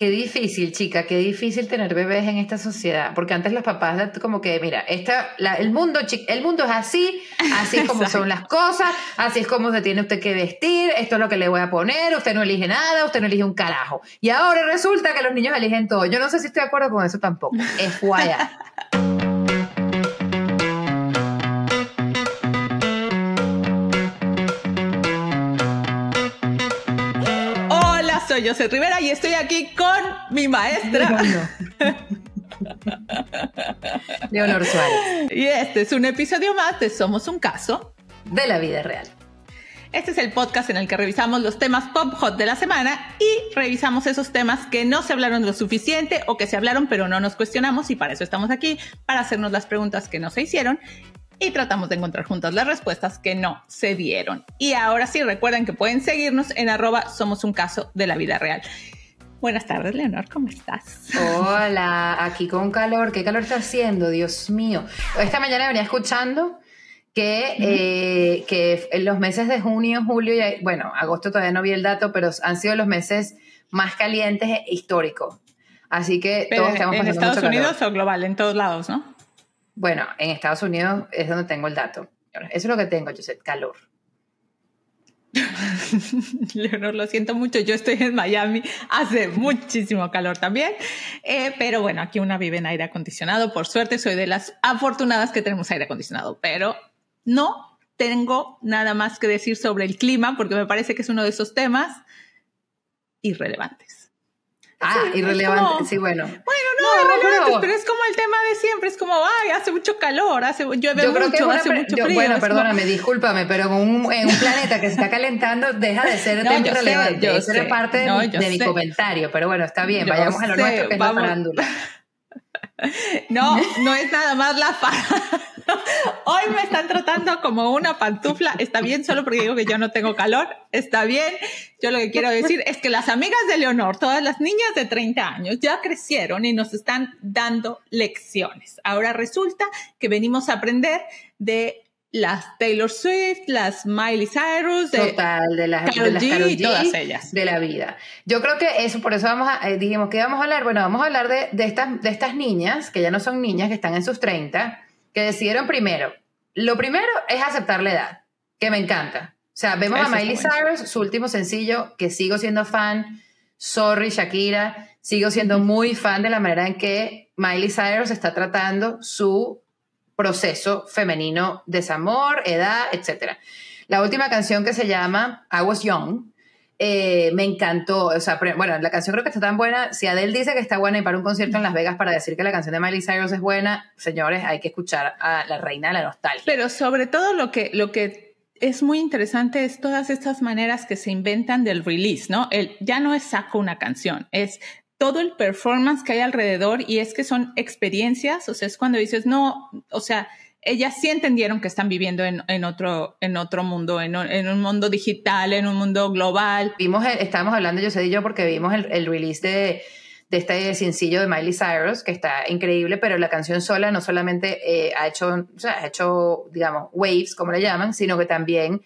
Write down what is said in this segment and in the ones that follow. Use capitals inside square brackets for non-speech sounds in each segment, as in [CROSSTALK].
Qué difícil, chica, qué difícil tener bebés en esta sociedad, porque antes los papás como que, mira, esta, el, mundo, el mundo es así, así es como son las cosas, así es como se tiene usted que vestir, esto es lo que le voy a poner, usted no elige nada, usted no elige un carajo. Y ahora resulta que los niños eligen todo. Yo no sé si estoy de acuerdo con eso tampoco. Es guaya. [LAUGHS] soy Rivera y estoy aquí con mi maestra. [LAUGHS] Leonor Suárez. Y este es un episodio más de Somos un caso de la vida real. Este es el podcast en el que revisamos los temas pop hot de la semana y revisamos esos temas que no se hablaron lo suficiente o que se hablaron pero no nos cuestionamos y para eso estamos aquí, para hacernos las preguntas que no se hicieron y tratamos de encontrar juntas las respuestas que no se dieron. Y ahora sí, recuerden que pueden seguirnos en arroba somos un caso de la vida real. Buenas tardes, Leonor, ¿cómo estás? Hola, aquí con calor. ¿Qué calor está haciendo? Dios mío. Esta mañana venía escuchando que, eh, que en los meses de junio, julio y, bueno, agosto todavía no vi el dato, pero han sido los meses más calientes históricos. Así que todos estamos ¿En Estados Unidos o global? En todos lados, ¿no? Bueno, en Estados Unidos es donde tengo el dato. Eso es lo que tengo, sé, calor. [LAUGHS] Leonor, lo siento mucho, yo estoy en Miami, hace muchísimo calor también, eh, pero bueno, aquí una vive en aire acondicionado, por suerte soy de las afortunadas que tenemos aire acondicionado, pero no tengo nada más que decir sobre el clima porque me parece que es uno de esos temas irrelevantes. Ah, irrelevante, sí, bueno. Bueno, no, irrelevante, pero... es como el tema de siempre, es como, ay, hace mucho calor, hace, llueve yo mucho, que hace mucho frío. bueno, perdóname, discúlpame, pero en un, en un, planeta que se está calentando deja de ser [LAUGHS] no, tema relevante. Yo Eso era parte de, mi, comentario, pero bueno, está bien, vayamos a lo nuestro que es la farándula. [LAUGHS] No, no es nada más la farándula. Hoy me están tratando como una pantufla. Está bien, solo porque digo que yo no tengo calor. Está bien. Yo lo que quiero decir es que las amigas de Leonor, todas las niñas de 30 años, ya crecieron y nos están dando lecciones. Ahora resulta que venimos a aprender de las Taylor Swift, las Miley Cyrus, de, Total, de las, de las G, todas ellas. De la vida. Yo creo que eso, por eso vamos a, eh, dijimos que vamos a hablar, bueno, vamos a hablar de, de, estas, de estas niñas, que ya no son niñas, que están en sus 30, que decidieron primero. Lo primero es aceptar la edad, que me encanta. O sea, vemos a Miley Cyrus, su último sencillo, que sigo siendo fan. Sorry, Shakira. Sigo siendo muy fan de la manera en que Miley Cyrus está tratando su proceso femenino, desamor, edad, etc. La última canción que se llama I Was Young, eh, me encantó. O sea, bueno, la canción creo que está tan buena. Si Adele dice que está buena y para un concierto en Las Vegas para decir que la canción de Miley Cyrus es buena, señores, hay que escuchar a la reina de la nostalgia. Pero sobre todo lo que, lo que es muy interesante es todas estas maneras que se inventan del release, ¿no? El, ya no es saco una canción, es todo el performance que hay alrededor y es que son experiencias, o sea, es cuando dices, no, o sea, ellas sí entendieron que están viviendo en, otro, en otro mundo, en, un mundo digital, en un mundo global. Vimos, estábamos hablando, yo sé y yo, porque vimos el, release de, este sencillo de Miley Cyrus, que está increíble, pero la canción sola no solamente eh, ha hecho, ha hecho, digamos, waves, como le llaman, sino que también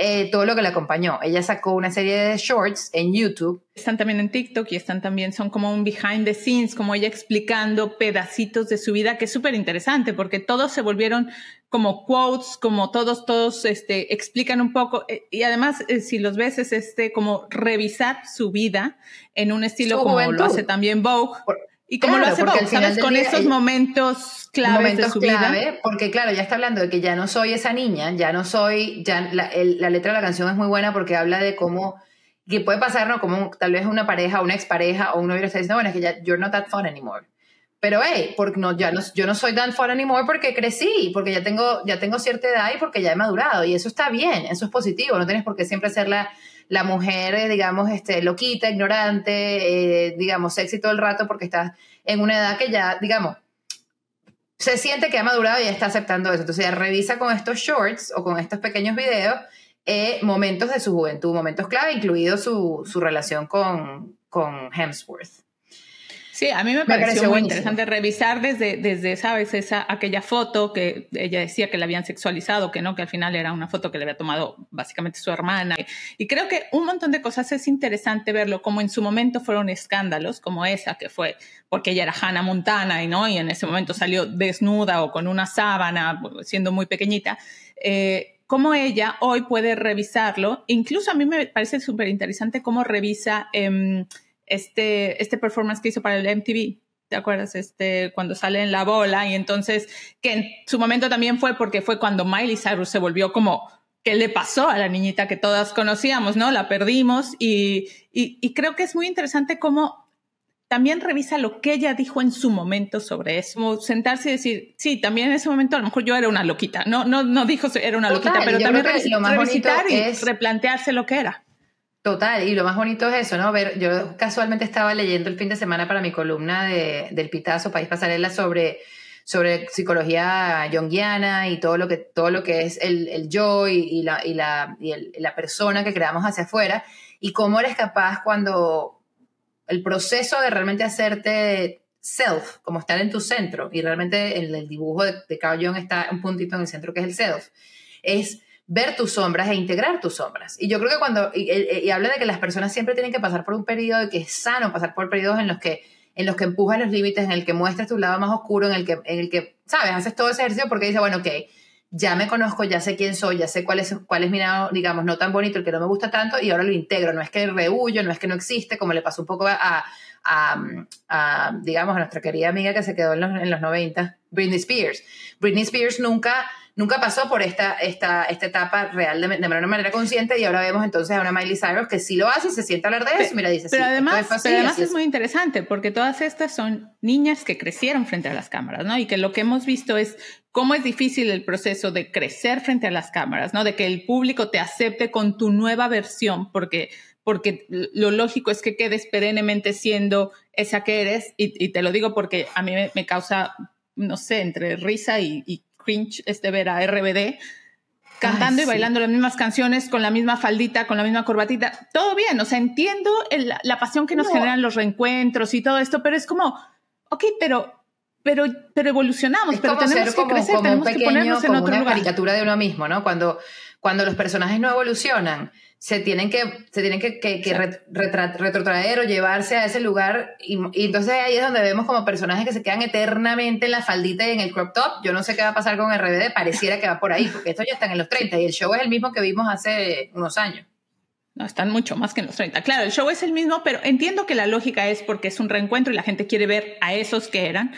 eh, todo lo que le acompañó. Ella sacó una serie de shorts en YouTube. Están también en TikTok y están también, son como un behind the scenes, como ella explicando pedacitos de su vida, que es súper interesante porque todos se volvieron como quotes, como todos, todos este, explican un poco. Eh, y además, eh, si los ves, es este, como revisar su vida en un estilo como lo hace también Vogue. Y como lo hace porque ¿sabes? Con esos momentos claves de su vida. Porque claro, ya está hablando de que ya no soy esa niña, ya no soy, ya la, letra de la canción es muy buena porque habla de cómo, que puede pasar, ¿no? Como tal vez una pareja, una expareja o un novio está diciendo, bueno, es que ya, you're not that fun anymore. Pero, hey, porque no, ya no, yo no soy tan fun anymore porque crecí, porque ya tengo, ya tengo cierta edad y porque ya he madurado. Y eso está bien, eso es positivo. No tienes por qué siempre ser la, la mujer, eh, digamos, este, loquita, ignorante, eh, digamos, sexy todo el rato porque estás en una edad que ya, digamos, se siente que ha madurado y ya está aceptando eso. Entonces ella revisa con estos shorts o con estos pequeños videos eh, momentos de su juventud, momentos clave, incluido su, su relación con, con Hemsworth. Sí, a mí me, pareció, muy interesante revisar desde, desde, ¿sabes? Esa, aquella foto que ella decía que la habían sexualizado, que no, que al final era una foto que le había tomado básicamente su hermana. Y creo que un montón de cosas es interesante verlo, como en su momento fueron escándalos, como esa que fue porque ella era Hannah Montana y no, y en ese momento salió desnuda o con una sábana, siendo muy pequeñita. Eh, cómo ella hoy puede revisarlo. Incluso a mí me parece súper interesante cómo revisa... Eh, este, este performance que hizo para el MTV. ¿Te acuerdas? Este, cuando sale en la bola y entonces, que en su momento también fue porque fue cuando Miley Cyrus se volvió como, ¿qué le pasó a la niñita que todas conocíamos, no? La perdimos y, y, creo que es muy interesante cómo también revisa lo que ella dijo en su momento sobre eso. Como sentarse y decir, sí, también en ese momento a lo mejor yo era una loquita. No, no, no dijo era una loquita, pero también revisitar y replantearse lo que era. Total, y lo más bonito es eso, ¿no? Ver, yo casualmente estaba leyendo el fin de semana para mi columna de, del Pitazo, País Pasarela, sobre, sobre psicología junguiana y todo lo que, todo lo que es el, el yo y, la, y, la, y la persona que creamos hacia afuera, y cómo eres capaz cuando el proceso de realmente hacerte self, como estar en tu centro, y realmente en el dibujo de, de Carl Jung está un puntito en el centro que es el self, es ver tus sombras e integrar tus sombras. Y yo creo que cuando, y, habla de que las personas siempre tienen que pasar por un periodo de que es sano pasar por periodos en los que en los que empujas los límites, en el que muestras tu lado más oscuro, en el que, en el que, ¿sabes? Haces todo ese ejercicio porque dices, bueno, ok, ya me conozco, ya sé quién soy, ya sé cuál es, cuál mi lado, digamos, no tan bonito, el que no me gusta tanto, y ahora lo integro. No es que rehuyo, no es que no existe, como le pasó un poco a, a, digamos, a nuestra querida amiga que se quedó en los, en los 90, Britney Spears. Britney Spears nunca nunca pasó por esta, esta, esta etapa real de, de manera consciente y ahora vemos entonces a una Miley Cyrus que sí lo hace y se siente a hablar de eso. Mira, dice, pero además, pero además es muy interesante porque todas estas son niñas que crecieron frente a las cámaras, ¿no? Y que lo que hemos visto es cómo es difícil el proceso de crecer frente a las cámaras, ¿no? De que el público te acepte con tu nueva versión porque porque lo lógico es que quedes perennemente siendo esa que eres, y, te lo digo porque a mí me, causa, no sé, entre risa y, y cringe este ver a RBD cantando y bailando las mismas canciones con la misma faldita, con la misma corbatita. Todo bien, o sea, entiendo la pasión que nos generan los reencuentros y todo esto, pero es como, ok, pero pero, pero evolucionamos, pero tenemos que crecer, tenemos que ponernos en otro una caricatura de uno mismo, ¿no? Cuando, cuando los personajes no evolucionan, se tienen que, se tienen que, que, retrotraer o llevarse a ese lugar. Y, entonces ahí es donde vemos como personajes que se quedan eternamente en la faldita y en el crop top. Yo no sé qué va a pasar con RBD, pareciera que va por ahí, porque estos ya están en los 30 y el show es el mismo que vimos hace unos años. No, están mucho más que en los 30. Claro, el show es el mismo, pero entiendo que la lógica es porque es un reencuentro y la gente quiere ver a esos que eran.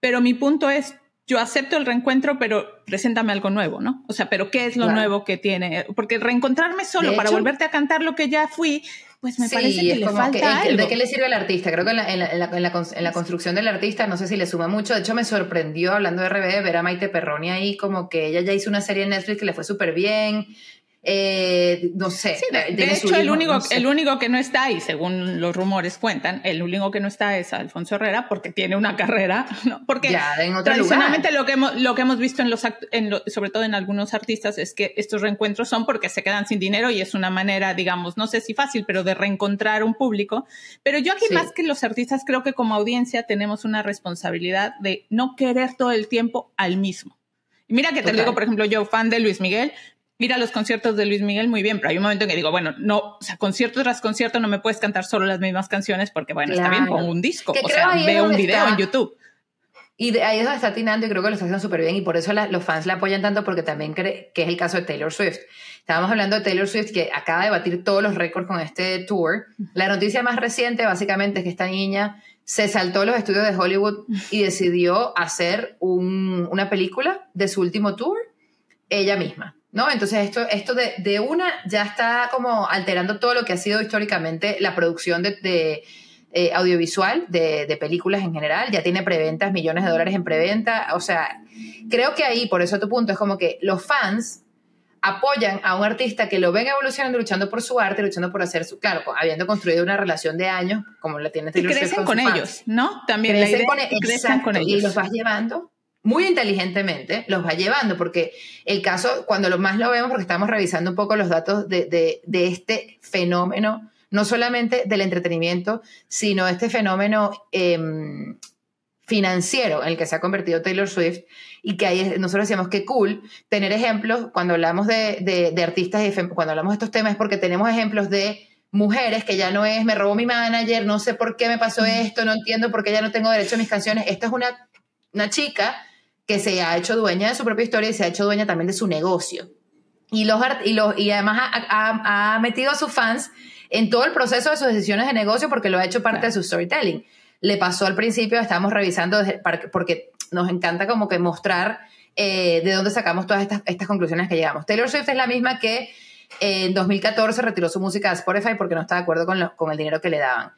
Pero mi punto es, yo acepto el reencuentro, pero preséntame algo nuevo, ¿no? O sea, pero ¿qué es lo nuevo que tiene? Porque reencontrarme solo para volverte a cantar lo que ya fui, pues me parece que le falta algo. ¿De qué le sirve al artista? Creo que en la, en, la, en, la, en la, construcción del artista, no sé si le suma mucho. De hecho, me sorprendió, hablando de RBD, ver a Maite Perroni ahí, como que ella ya hizo una serie en Netflix que le fue súper bien. Eh, no sé. de, hecho, el, único, el único que no está, y según los rumores cuentan, el único que no está es Alfonso Herrera porque tiene una carrera, [LAUGHS] porque ya, en tradicionalmente lo que, hemos, lo que hemos visto en los, en sobre todo en algunos artistas, es que estos reencuentros son porque se quedan sin dinero y es una manera, digamos, no sé si fácil, pero de reencontrar un público. Pero yo aquí más que los artistas creo que como audiencia tenemos una responsabilidad de no querer todo el tiempo al mismo. Y mira que te digo, por ejemplo, yo fan de Luis Miguel, mira los conciertos de Luis Miguel muy bien, pero hay un momento en que digo, bueno, no, o sea, concierto tras concierto no me puedes cantar solo las mismas canciones porque, bueno, está bien, pongo un disco, o sea, veo un video en YouTube. Y ahí es donde está atinando y creo que lo está haciendo súper bien y por eso los fans la apoyan tanto porque también cree que es el caso de Taylor Swift. Estábamos hablando de Taylor Swift que acaba de batir todos los récords con este tour. La noticia más reciente básicamente es que esta niña se saltó los estudios de Hollywood y decidió hacer una película de su último tour ella misma. ¿No? Entonces esto, esto de, de, una ya está como alterando todo lo que ha sido históricamente la producción de, eh, audiovisual de, de, películas en general, ya tiene preventas, millones de dólares en preventa, o sea, creo que ahí, por eso tu punto, es como que los fans apoyan a un artista que lo ven evolucionando, luchando por su arte, luchando por hacer su, claro, habiendo construido una relación de años, como la tiene Taylor Y crecen con, ellos, ¿no? También crecen, con, crecen con ellos. Y los vas llevando muy inteligentemente los va llevando, porque el caso, cuando lo más lo vemos, porque estamos revisando un poco los datos de, de, de este fenómeno no solamente del entretenimiento, sino este fenómeno em, financiero en el que se ha convertido Taylor Swift y que ahí nosotros decíamos que cool tener ejemplos cuando hablamos de, de, artistas y cuando hablamos de estos temas es porque tenemos ejemplos de mujeres que ya no es me robó mi manager, no sé por qué me pasó esto, no entiendo por qué ya no tengo derecho a mis canciones. Esta es una, una chica que se ha hecho dueña de su propia historia y se ha hecho dueña también de su negocio. Y, los, y, los, y además ha, ha, metido a sus fans en todo el proceso de sus decisiones de negocio porque lo ha hecho parte de su storytelling le pasó al principio, estábamos revisando, porque nos encanta como que mostrar eh, de dónde sacamos todas estas, estas conclusiones que llegamos. Taylor Swift es la misma que en 2014 retiró su música de Spotify porque no estaba de acuerdo con, con el dinero que le daban.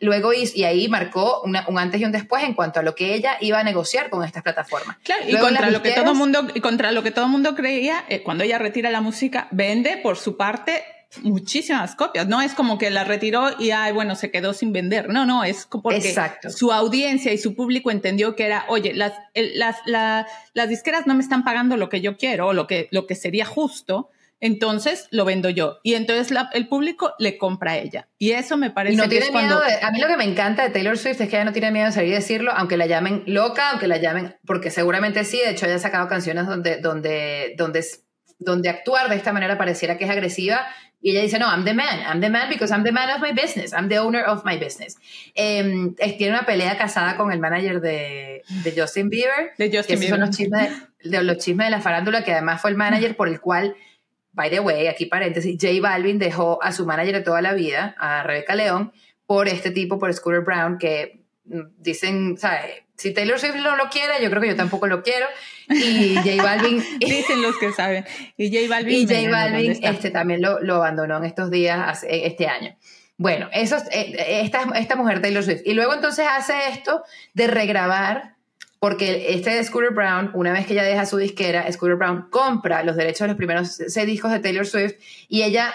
Luego, y, ahí marcó un antes y un después en cuanto a lo que ella iba a negociar con estas plataformas. Claro, y contra lo, que todo mundo, y contra lo que todo el mundo creía, eh, cuando ella retira la música, vende por su parte muchísimas copias. No es como que la retiró y, ay, bueno, se quedó sin vender. No, no, es porque su audiencia y su público entendió que era, oye, las, las, las disqueras no me están pagando lo que yo quiero o lo que, lo que sería justo. Entonces lo vendo yo. Y entonces el público le compra a ella. Y eso me parece no tiene miedo a mí lo que me encanta de Taylor Swift es que ella no tiene miedo de salir y decirlo, aunque la llamen loca, aunque la llamen. Porque seguramente sí. De hecho, ella ha sacado canciones donde, donde, donde, donde actuar de esta manera pareciera que es agresiva y ella dice, no, I'm the man, I'm the man because I'm the man of my business, I'm the owner of my business. Eh, tiene una pelea casada con el manager de, de Justin Bieber. De Justin Bieber. son los chismes de, los chismes de la farándula, que además fue el manager por el cual, by the way, aquí paréntesis, J Balvin dejó a su manager de toda la vida, a Rebecca León, por este tipo, por Scooter Brown, que mm, dicen, ¿sabes? Si Taylor Swift no lo quiere, yo creo que yo tampoco lo quiero. Y J [LAUGHS] Balvin. [LAUGHS] Dicen los que saben. Y J Balvin. Y J Balvin este, también lo, lo, abandonó en estos días, este año. Bueno, eso, eh, esta, esta mujer Taylor Swift. Y luego entonces hace esto de regrabar, porque este de Scooter Brown, una vez que ella deja su disquera, Scooter Brown compra los derechos de los primeros seis discos de Taylor Swift y ella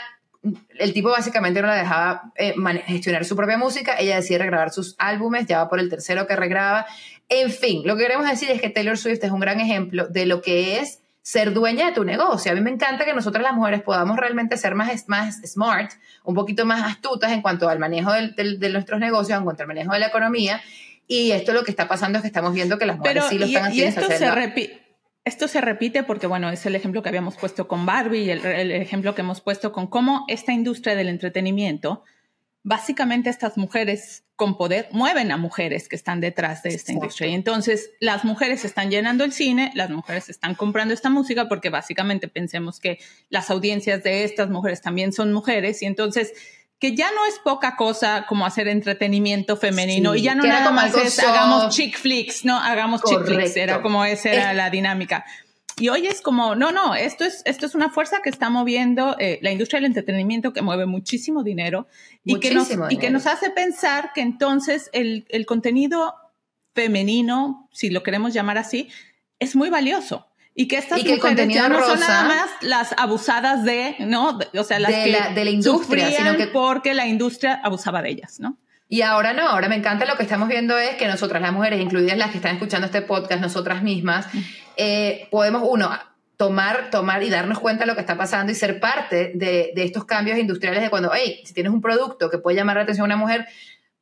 el tipo básicamente no la dejaba eh, gestionar su propia música, ella decide regrabar sus álbumes, ya va por el tercero que regraba. En fin, lo que queremos decir es que Taylor Swift es un gran ejemplo de lo que es ser dueña de tu negocio. A mí me encanta que nosotras las mujeres podamos realmente ser más, más smart, un poquito más astutas en cuanto al manejo de nuestros negocios, en cuanto al manejo de la economía. Y esto lo que está pasando es que estamos viendo que las mujeres sí lo están haciendo. Y esto se repite esto se repite porque, bueno, es el ejemplo que habíamos puesto con Barbie y el, ejemplo que hemos puesto con cómo esta industria del entretenimiento, básicamente estas mujeres con poder mueven a mujeres que están detrás de esta industria. Y entonces las mujeres están llenando el cine, las mujeres están comprando esta música porque básicamente pensemos que las audiencias de estas mujeres también son mujeres y entonces que ya no es poca cosa como hacer entretenimiento femenino y ya no nada más es hagamos chick flicks, no, hagamos chick flicks, era como esa era la dinámica. Y hoy es como, no, no, esto es, esto es una fuerza que está moviendo eh, la industria del entretenimiento, que mueve muchísimo dinero y, que nos, y que nos hace pensar que entonces el, el contenido femenino, si lo queremos llamar así, es muy valioso. Y que estas mujeres ya no son nada más las abusadas de, ¿no? O sea, las de, la, de la industria, sino que porque la industria abusaba de ellas, ¿no? Y ahora no, ahora me encanta lo que estamos viendo es que nosotras las mujeres, incluidas las que están escuchando este podcast, nosotras mismas, eh, podemos, uno, tomar, tomar y darnos cuenta de lo que está pasando y ser parte de, de estos cambios industriales de cuando, hey, si tienes un producto que puede llamar la atención a una mujer,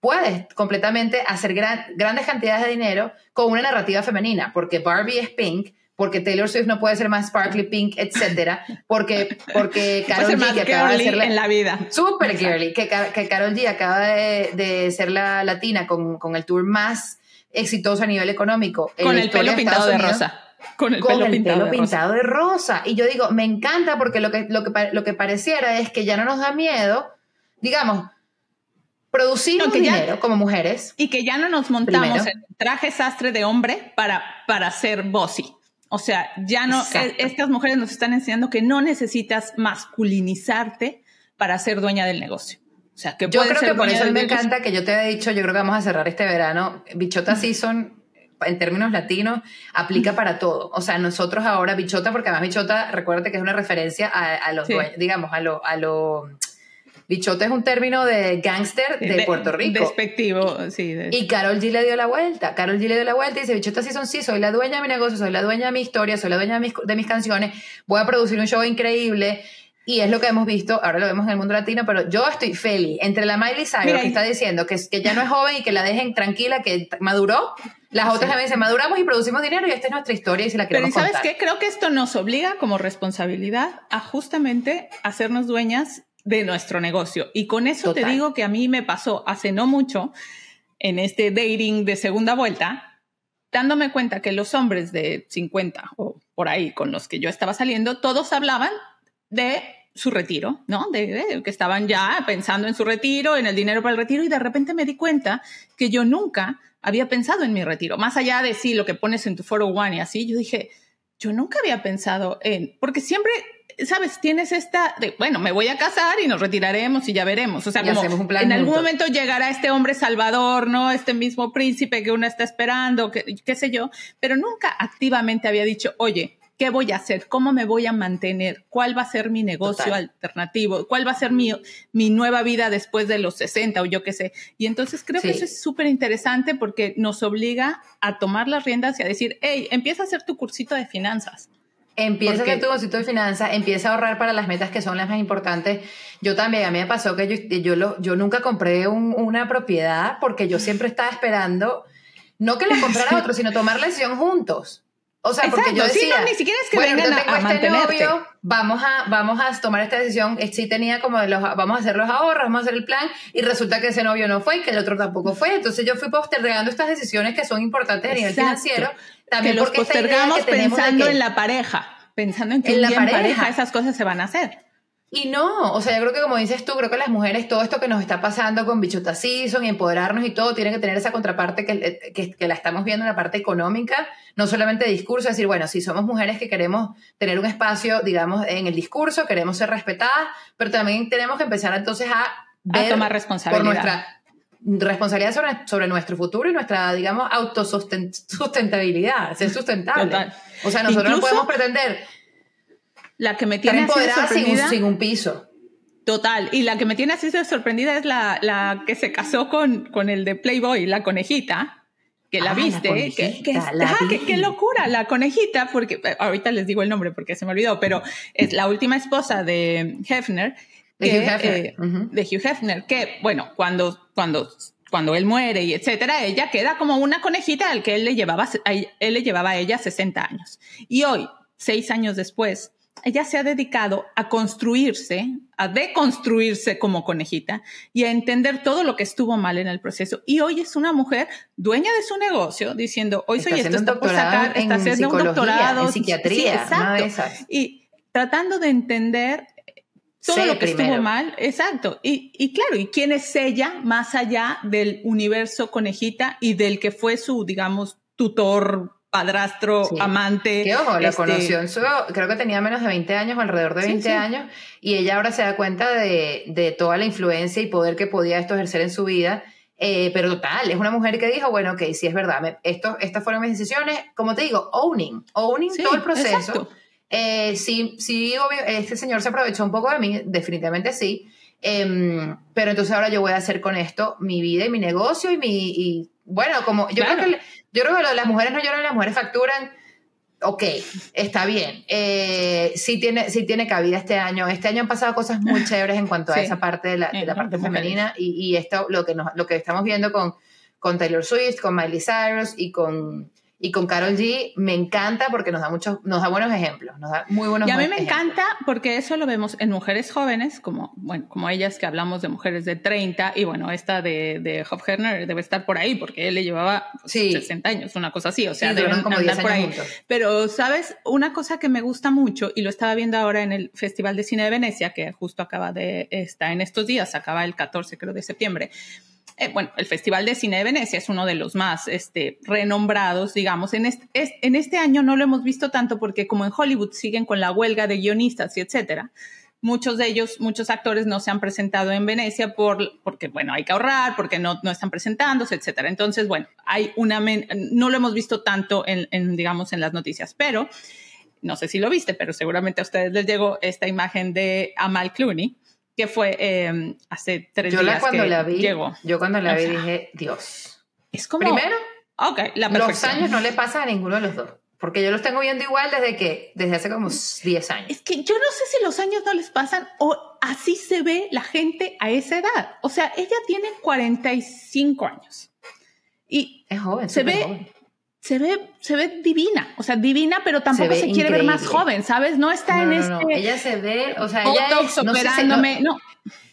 puedes completamente hacer grandes cantidades de dinero con una narrativa femenina, porque Barbie es pink, porque Taylor Swift no puede ser más sparkly pink, etcétera, porque, porque [LAUGHS] Carol G, que acaba de ser la, en la vida. Super girly, que, que Carol G acaba de, de ser la latina con, con, el tour más exitoso a nivel económico. Con el pelo pintado de rosa. Con el pelo, pintado, de pintado de rosa. Y yo digo, me encanta porque lo que, lo que, lo que pareciera es que ya no nos da miedo, digamos, producir dinero como mujeres. Y que ya no nos montamos en traje sastre de hombre para, para ser bossy. O sea, ya no, e, estas mujeres nos están enseñando que no necesitas masculinizarte para ser dueña del negocio. O sea, que yo creo que por eso me encanta que yo te he dicho, yo creo que vamos a cerrar este verano. Bichota Season, en términos latinos, aplica para todo. O sea, nosotros ahora, Bichota, porque además Bichota, recuérdate que es una referencia a, los digamos, a lo, a lo Bichote es un término de gángster de, Puerto Rico. Despectivo, sí. Y Carol G le dio la vuelta. Carol G le dio la vuelta y dice, Bichota sí son sí, soy la dueña de mi negocio, soy la dueña de mi historia, soy la dueña de mis, canciones, voy a producir un show increíble. Y es lo que hemos visto, ahora lo vemos en el mundo latino, pero yo estoy feliz. Entre la Miley Cyrus que está diciendo que, que ya no es joven y que la dejen tranquila, que maduró, las otras también dicen maduramos y producimos dinero y esta es nuestra historia y si la queremos Pero ¿sabes qué? Creo que esto nos obliga como responsabilidad a justamente hacernos dueñas de nuestro negocio. Y con eso te digo que a mí me pasó hace no mucho en este dating de segunda vuelta, dándome cuenta que los hombres de 50 o por ahí con los que yo estaba saliendo, todos hablaban de su retiro, ¿no? De, que estaban ya pensando en su retiro, en el dinero para el retiro, y de repente me di cuenta que yo nunca había pensado en mi retiro. Más allá de sí, lo que pones en tu foro one y así, yo dije, yo nunca había pensado en, porque siempre sabes, tienes esta de, bueno, me voy a casar y nos retiraremos y ya veremos. O sea, como en algún momento llegará este hombre salvador, ¿no? Este mismo príncipe que uno está esperando, que, qué sé yo, pero nunca activamente había dicho, oye, ¿qué voy a hacer? ¿Cómo me voy a mantener? ¿Cuál va a ser mi negocio alternativo? ¿Cuál va a ser mi, mi nueva vida después de los 60 o yo qué sé? Y entonces creo que eso es súper interesante porque nos obliga a tomar las riendas y a decir, hey, empieza a hacer tu cursito de finanzas. Empieza a hacer tu bolsito de finanzas, empieza a ahorrar para las metas que son las más importantes. Yo también, a mí me pasó que yo, yo, lo, yo nunca compré una propiedad porque yo siempre estaba esperando, no que le comprara otro, sino tomar la decisión juntos. O sea, porque yo decía, sí, ni siquiera es que vengan a, a este novio, vamos a, vamos a tomar esta decisión. Eh, sí tenía como los, vamos a hacer los ahorros, vamos a hacer el plan, y resulta que ese novio no fue y que el otro tampoco fue. Entonces yo fui postergando estas decisiones que son importantes a nivel financiero también que los postergamos pensando en la pareja, pensando en que en la pareja. esas cosas se van a hacer. Y no, o sea, yo creo que como dices tú, creo que las mujeres, todo esto que nos está pasando con Bichota Season y empoderarnos y todo, tiene que tener esa contraparte que, que, que, la estamos viendo en la parte económica, no solamente de discurso, decir, bueno, si somos mujeres que queremos tener un espacio, digamos, en el discurso, queremos ser respetadas, pero también tenemos que empezar entonces a, ver a tomar responsabilidad. Por nuestra responsabilidad sobre, sobre nuestro futuro y nuestra, digamos, autosustentabilidad, ser sustentable. O sea, nosotros no podemos pretender la que me tiene así sorprendida, sin, un, piso. Total, y la que me tiene así de sorprendida es la, la que se casó con, con el de Playboy, la conejita, que la ah, viste, que, que, qué locura, la conejita, porque eh, ahorita les digo el nombre porque se me olvidó, pero es la última esposa de Hefner, de, Hugh Hefner. Eh, de Hugh Hefner, que bueno, cuando, cuando, cuando él muere y etcétera, ella queda como una conejita al que él le llevaba, él le llevaba a ella 60 años. Y hoy, seis años después, ella se ha dedicado a construirse, a deconstruirse como conejita y a entender todo lo que estuvo mal en el proceso. Y hoy es una mujer dueña de su negocio, diciendo, hoy soy esto, está por sacar, está haciendo un doctorado en psiquiatría, exacto. Y tratando de entender todo lo que estuvo mal, exacto. Y, y, claro, ¿y quién es ella más allá del universo conejita y del que fue su, digamos, tutor, padrastro, amante? Que ojo, la este conoció en su, creo que tenía menos de 20 años o alrededor de 20 años, y ella ahora se da cuenta de, de, toda la influencia y poder que podía esto ejercer en su vida. Eh, pero total, es una mujer que dijo, bueno, ok, sí es verdad, esto, estas fueron mis decisiones, como te digo, owning, owning todo el proceso. Exacto eh, sí, sí, obvio, este señor se aprovechó un poco de mí, definitivamente sí. Em, pero entonces ahora yo voy a hacer con esto mi vida y mi negocio y mi. Y, bueno, como yo creo que yo creo que las mujeres no lloran, las mujeres facturan. Ok, está bien. Eh, sí, tiene, sí tiene cabida este año. Este año han pasado cosas muy [LAUGHS] chéveres en cuanto a esa parte de la, de la parte femenina y, y, esto, lo que, nos, lo que estamos viendo con, con Taylor Swift, con Miley Cyrus y con y con Carol G me encanta porque nos da muchos, nos da buenos ejemplos, nos da muy buenos Y a mí me encanta porque eso lo vemos en mujeres jóvenes, como, bueno, como ellas que hablamos de mujeres de 30, y bueno, esta de, de debe estar por ahí porque él le llevaba 60 pues, años, una cosa así, o sea, deben como andar por ahí. Pero, ¿sabes? Una cosa que me gusta mucho, y lo estaba viendo ahora en el Festival de Cine de Venecia, que justo acaba de, está en estos días, acaba el 14 creo de septiembre, eh, bueno, el Festival de Cine de Venecia es uno de los más este, renombrados, digamos. En este, este año no lo hemos visto tanto porque como en Hollywood siguen con la huelga de guionistas y etcétera, muchos de ellos, muchos actores no se han presentado en Venecia por, porque, bueno, hay que ahorrar, porque no, no están presentándose, etcétera. Entonces, bueno, hay una, no lo hemos visto tanto en, en, digamos, en las noticias, pero no sé si lo viste, pero seguramente a ustedes les llegó esta imagen de Amal Clooney, que fue em, hace tres yo días cuando que la vi, llegó. Yo cuando la vi dije, Dios. Es como... Primero, okay, la los años no le pasa a ninguno de los dos. Porque yo los tengo viendo igual desde que, desde hace como 10 años. Es que yo no sé si los años no les pasan o así se ve la gente a esa edad. O sea, ella tiene 45 años. Y es joven, se ve, se ve, se ve divina, o sea, divina, pero tampoco se, quiere ver más joven, ¿sabes? No está en este. Ella se ve, o sea, ella es, operándome, no,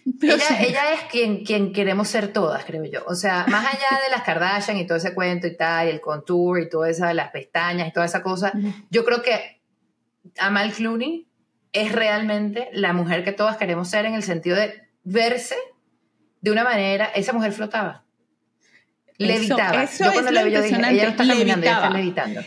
[LAUGHS] ella, es quien, quien queremos ser todas, creo yo. O sea, más allá de las Kardashian y todo ese cuento y tal, y el contour y todas esas, las pestañas y toda esa cosa, yo creo que Amal Clooney es realmente la mujer que todas queremos ser en el sentido de verse de una manera, esa mujer flotaba. Levitaba. Eso, yo cuando la vi, yo dije, ella no está caminando, ella está levitando.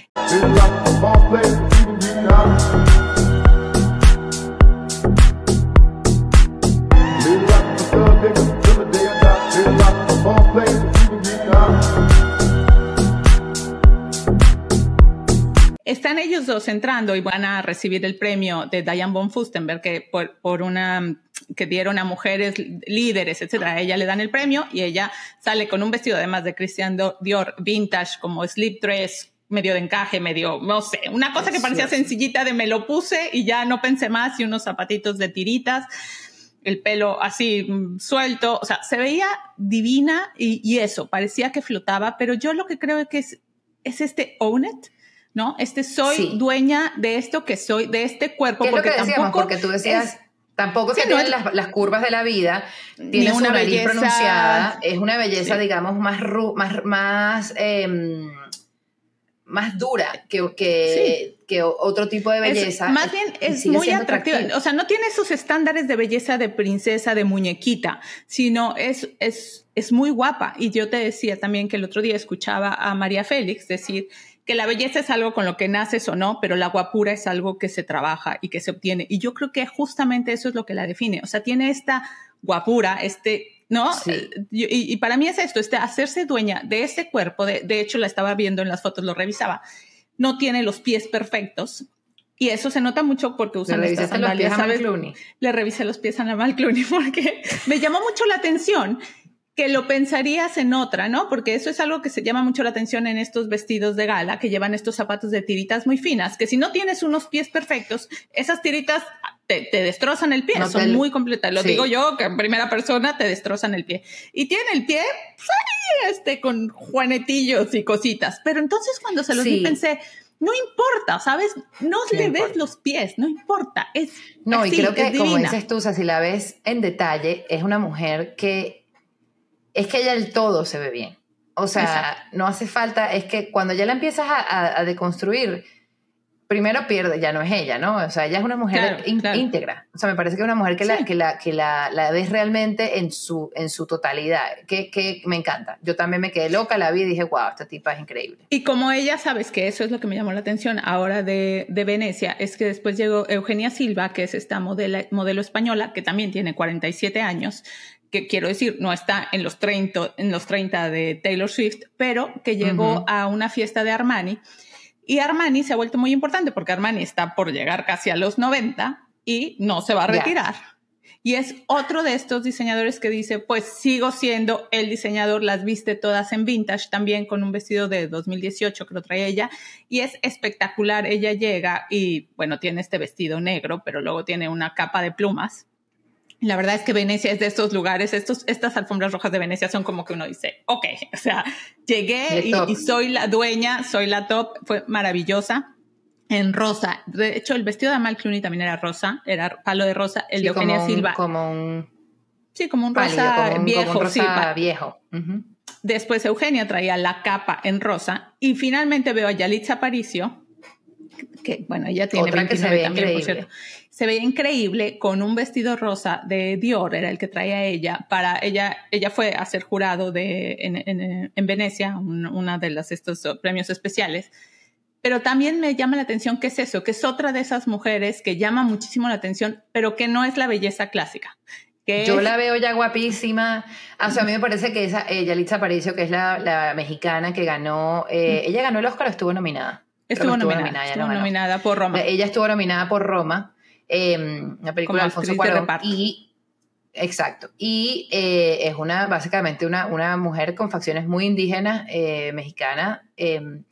Están ellos dos entrando y van a recibir el premio de Diane von Fustenberg que por, una que dieron a mujeres líderes, etcétera. A ella le dan el premio y ella sale con un vestido además de Christian Dior vintage como slip dress medio de encaje, medio, no sé, una cosa que parecía sencillita de me lo puse y ya no pensé más y unos zapatitos de tiritas el pelo así mm, suelto, o sea, se veía divina y, eso, parecía que flotaba, pero yo lo que creo que es, es este own it, ¿no? Este soy dueña de esto que soy, de este cuerpo, porque es lo que tampoco porque tú decías... Tampoco que tiene las, curvas de la vida, tiene una belleza pronunciada, es una belleza, digamos, más, más, más em, más dura que, que, que, otro tipo de belleza. más bien es muy atractiva. O sea, no tiene esos estándares de belleza de princesa, de muñequita, sino es, es, es muy guapa. Y yo te decía también que el otro día escuchaba a María Félix decir que la belleza es algo con lo que naces o no, pero la guapura es algo que se trabaja y que se obtiene. Y yo creo que justamente eso es lo que la define. O sea, tiene esta guapura, este ¿no? Eh, y, para mí es esto, este, hacerse dueña de ese cuerpo, de, de, hecho la estaba viendo en las fotos, lo revisaba, no tiene los pies perfectos. Y eso se nota mucho porque usan estas sandalias. Le revisé los pies a la Mal Clooney [LAUGHS] porque me llamó mucho la atención que lo pensarías en otra, ¿no? Porque eso es algo que se llama mucho la atención en estos vestidos de gala, que llevan estos zapatos de tiritas muy finas, que si no tienes unos pies perfectos, esas tiritas te, destrozan el pie, son muy completas. Lo digo yo, que en primera persona te destrozan el pie. Y tiene el pie, pues, este, con juanetillos y cositas. Pero entonces cuando se los vi pensé, no importa, ¿sabes? No, le ves los pies, no importa. Es no, y creo que, como dices tú, o sea, si la ves en detalle, es una mujer que es que ella el todo se ve bien. O sea, no hace falta, es que cuando ya la empiezas a, deconstruir, primero pierde, ya no es ella, ¿no? O sea, ella es una mujer íntegra. O sea, me parece que es una mujer que, la, que, la, que la, la, ves realmente en su, en su totalidad, que, que, me encanta. Yo también me quedé loca, la vi y dije, wow, esta tipa es increíble. Y como ella, sabes que eso es lo que me llamó la atención ahora de, de Venecia, es que después llegó Eugenia Silva, que es esta modelo, modelo española, que también tiene 47 años, que quiero decir, no está en los 30, en los 30 de Taylor Swift, pero que llegó a una fiesta de Armani. Y Armani se ha vuelto muy importante porque Armani está por llegar casi a los 90 y no se va a retirar. Y es otro de estos diseñadores que dice, pues sigo siendo el diseñador, las viste todas en vintage, también con un vestido de 2018 que lo trae ella, y es espectacular. Ella llega y, bueno, tiene este vestido negro, pero luego tiene una capa de plumas la verdad es que Venecia es de estos lugares, estos, estas alfombras rojas de Venecia son como que uno dice, ok, [LAUGHS] o sea, llegué y, soy la dueña, soy la top, fue maravillosa. En rosa. De hecho, el vestido de Amal Clooney también era rosa, era palo de rosa. El de Eugenia Silva. Como un. Sí, como un rosa viejo. rosa viejo. Después Eugenia traía la capa en rosa. Y finalmente veo a Yalitza Aparicio, que bueno, ella tiene Otra 29 que también, por cierto se veía increíble con un vestido rosa de Dior, era el que traía ella, para ella, ella fue a ser jurado de, en, Venecia, una de las, estos premios especiales. Pero también me llama la atención que es eso, que es otra de esas mujeres que llama muchísimo la atención, pero que no es la belleza clásica. Yo la veo ya guapísima. O sea, a mí me parece que esa, ella, Yalitza Aparicio, que es la, mexicana que ganó, eh, ella ganó el Oscar, estuvo nominada. Estuvo, nominada, estuvo nominada por Roma. Ella estuvo nominada por Roma eh, una película de Alfonso Cuarón. y Exacto. Y eh, es una, básicamente una, una, mujer con facciones muy indígenas, eh, mexicana, em,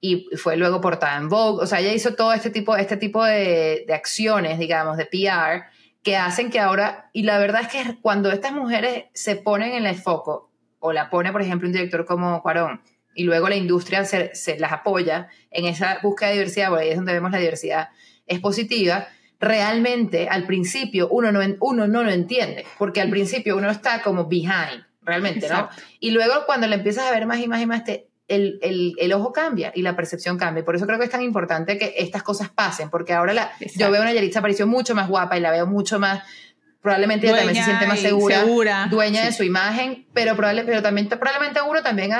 y fue luego portada en Vogue. O sea, ella hizo todo este tipo, este tipo de, de acciones, digamos, de PR, que hacen que ahora, y la verdad es que cuando estas mujeres se ponen en el foco, o la pone, por ejemplo, un director como Cuarón, y luego la industria se, se las apoya en esa búsqueda de diversidad, porque ahí es donde vemos la diversidad es positiva, realmente al principio uno no, uno no lo entiende, porque al principio uno está como behind, realmente, ¿no? Y luego cuando le empiezas a ver más y más y más, te, el, el, el, ojo cambia y la percepción cambia. Por eso creo que es tan importante que estas cosas pasen, porque ahora la, yo veo a una Yalitza Aparicio mucho más guapa y la veo mucho más, probablemente ella también se siente más segura, dueña de su imagen, pero, probable, pero también probablemente uno también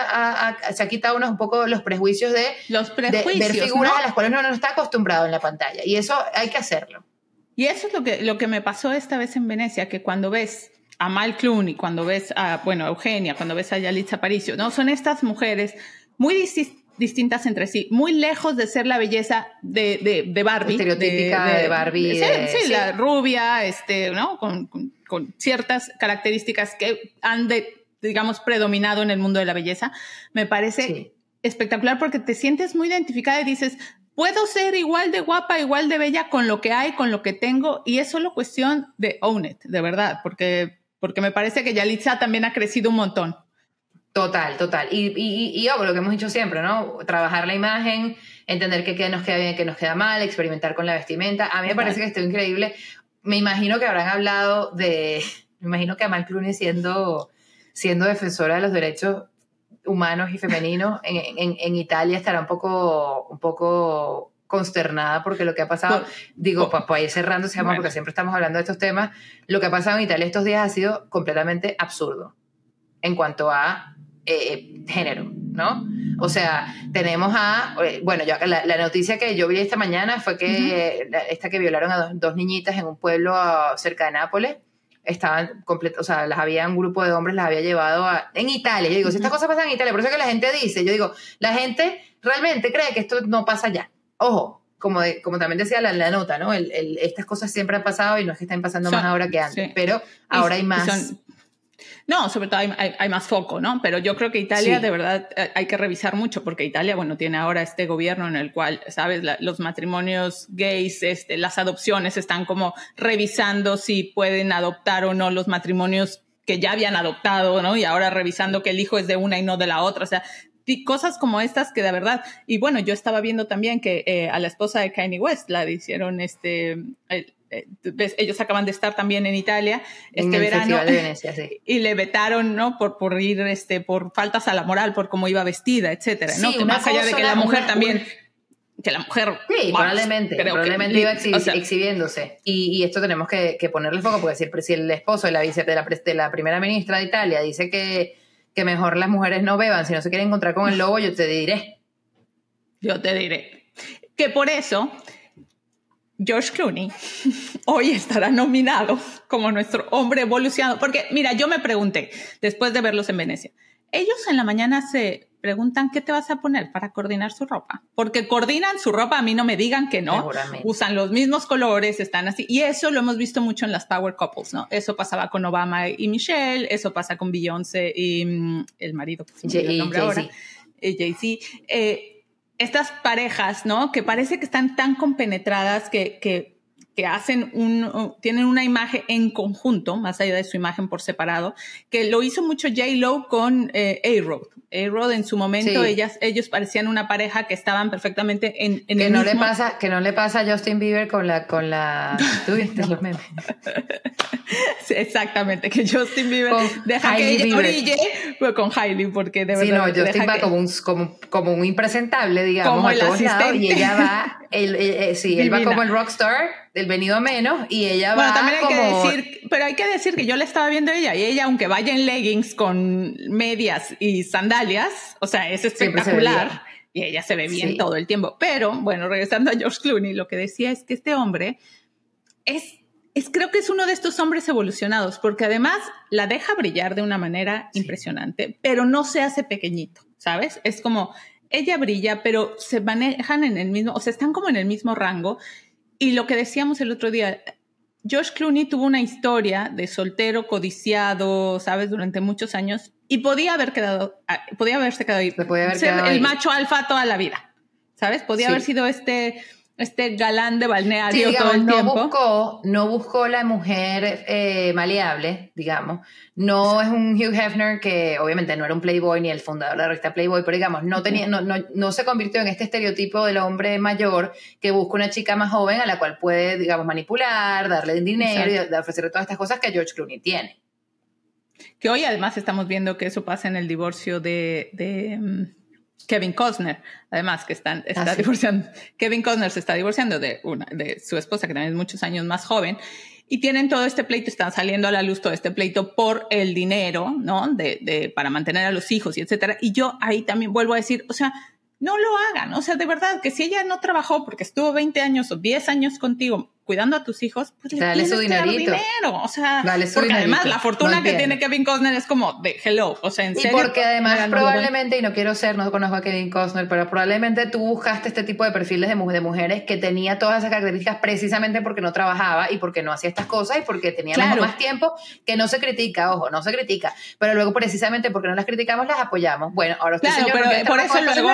se ha quitado unos un poco los prejuicios de, los prejuicios, ver figuras a las cuales uno no está acostumbrado en la pantalla. Y eso hay que hacerlo. Y eso es lo que, lo que me pasó esta vez en Venecia, que cuando ves a Mal Clooney, cuando ves a, bueno, Eugenia, cuando ves a Yalitza Aparicio, ¿no? Son estas mujeres muy distintas entre sí, muy lejos de ser la belleza de, de, de Barbie. Estereotípica de, Barbie. Sí, la rubia, este, ¿no? Con, con, ciertas características que han, de, digamos, predominado en el mundo de la belleza. Me parece espectacular porque te sientes muy identificada y dices, puedo ser igual de guapa, igual de bella con lo que hay, con lo que tengo, y es solo cuestión de own it, de verdad, porque, porque me parece que Yalitza también ha crecido un montón. Total, total. Y, y, y, lo que hemos dicho siempre, ¿no? Trabajar la imagen, entender qué nos queda bien, qué nos queda mal, experimentar con la vestimenta. A mí me parece que esto increíble. Me imagino que habrán hablado de, [LAUGHS] me imagino que Amal Clooney siendo, siendo defensora de los derechos humanos y femeninos en, en, en Italia estará un poco, un poco consternada porque lo que ha pasado, digo, pues, pues ir cerrando, se llama, porque siempre estamos hablando de estos temas, lo que ha pasado en Italia estos días ha sido completamente absurdo en cuanto a eh, género, ¿no? O sea, tenemos a, eh, bueno, yo, la, noticia que yo vi esta mañana fue que esta que violaron a dos, niñitas en un pueblo cerca de Nápoles, estaban completos, o sea, las había un grupo de hombres, las había llevado a, en Italia. Yo digo, si estas cosas pasan en Italia, por eso que la gente dice, yo digo, la gente realmente cree que esto no pasa ya. Ojo, como, como también decía la, la nota, ¿no? El, estas cosas siempre han pasado y no es que estén pasando más ahora que antes, pero ahora hay más. No, sobre todo hay, más foco, ¿no? Pero yo creo que Italia de verdad eh, hay que revisar mucho porque Italia, bueno, tiene ahora este gobierno en el cual, ¿sabes? los matrimonios gays, este, las adopciones están como revisando si pueden adoptar o no los matrimonios que ya habían adoptado, ¿no? Y ahora revisando que el hijo es de una y no de la otra. O sea, cosas como estas que de verdad, y bueno, yo estaba viendo también que eh, a la esposa de Kanye West la hicieron este, eh, ellos acaban de estar también en Italia este verano [LAUGHS] y le vetaron no por por ir este por faltas a la moral por cómo iba vestida etcétera no que más allá de que la mujer también que la mujer sí, probablemente probablemente iba exhibiéndose. Y, esto tenemos que, ponerle foco porque si, si el esposo de la, vice, de la, de la primera ministra de Italia dice que, que mejor las mujeres no beban si no se quieren encontrar con el lobo yo te diré. Yo te diré. Que por eso George Clooney hoy estará nominado como nuestro hombre evolucionado. Porque, mira, yo me pregunté, después de verlos en Venecia, ellos en la mañana se preguntan qué te vas a poner para coordinar su ropa. Porque coordinan su ropa, a mí no me digan que no. Usan los mismos colores, están así. Y eso lo hemos visto mucho en las Power Couples, ¿no? Eso pasaba con Obama y Michelle, eso pasa con Beyoncé y mm, el marido, que se el nombre ahora, Jay-Z. Eh, estas parejas, ¿no? Que parece que están tan compenetradas que, que, que hacen un, tienen una imagen en conjunto, más allá de su imagen por separado, que lo hizo mucho J. Lo con eh, A-Rod. A-Rod en su momento, ellas, ellos parecían una pareja que estaban perfectamente en, en que el no mismo... le pasa Que no le pasa a Justin Bieber con la... Con la... [LAUGHS] los memes. [LAUGHS] exactamente, que Justin Bieber deja que ella brille pues, con Hailey, porque de verdad... Sí, no, Justin va como, un, como, como un impresentable, digamos, como el asistente. y ella va... El, eh, sí, él va como el rockstar del venido menos y ella va bueno, también hay que decir, pero hay que decir que yo le estaba viendo a ella y ella, aunque vaya en leggings con medias y sandalias, o sea, es espectacular. Y ella se ve bien todo el tiempo. Pero, bueno, regresando a George Clooney, lo que decía es que este hombre es, es creo que es uno de estos hombres evolucionados, porque además la deja brillar de una manera impresionante, pero no se hace pequeñito, ¿sabes? Es como, ella brilla, pero se manejan en el mismo, o sea, están como en el mismo rango. Y lo que decíamos el otro día, George Clooney tuvo una historia de soltero codiciado, ¿sabes? Durante muchos años y podía haber quedado, ah, podía haberse quedado ahí. Podía haber ser quedado el macho alfa toda la vida. ¿sabes? Podía haber sido este este galán de balneario todo el no tiempo. Buscó, no buscó la mujer eh, maleable, digamos. No es un Hugh Hefner que obviamente no era un playboy ni el fundador de la revista Playboy, pero digamos, no, tenía, no, no, no, se convirtió en este estereotipo del hombre mayor que busca una chica más joven a la cual puede, digamos, manipular, darle dinero y ofrecerle todas estas cosas que George Clooney tiene. Que hoy además estamos viendo que eso pasa en el divorcio de, de mm, Kevin Costner, además, que están, está ah, divorciando. Kevin Costner se está divorciando de, una, de su esposa, que también es muchos años más joven, y tienen todo este pleito, están saliendo a la luz todo este pleito por el dinero, ¿no? De, de, para mantener a los hijos y etcétera. Y yo ahí también vuelvo a decir, o sea, no lo hagan, o sea, de verdad, que si ella no trabajó porque estuvo 20 años o 10 años contigo, cuidando a tus hijos, pues le Dale su dinerito. dinero. O sea, porque además la fortuna que tiene Kevin Costner es como de hello. O sea, en serio. Y porque además probablemente, y no quiero ser, no conozco a Kevin Costner, pero probablemente tú buscaste este tipo de perfiles de, de mujeres que tenía todas esas características precisamente porque no trabajaba y porque no hacía estas cosas y porque tenía más tiempo, que no se critica, ojo, no se critica. Pero luego precisamente porque no las criticamos, las apoyamos. Bueno, ahora usted claro, pero por eso luego...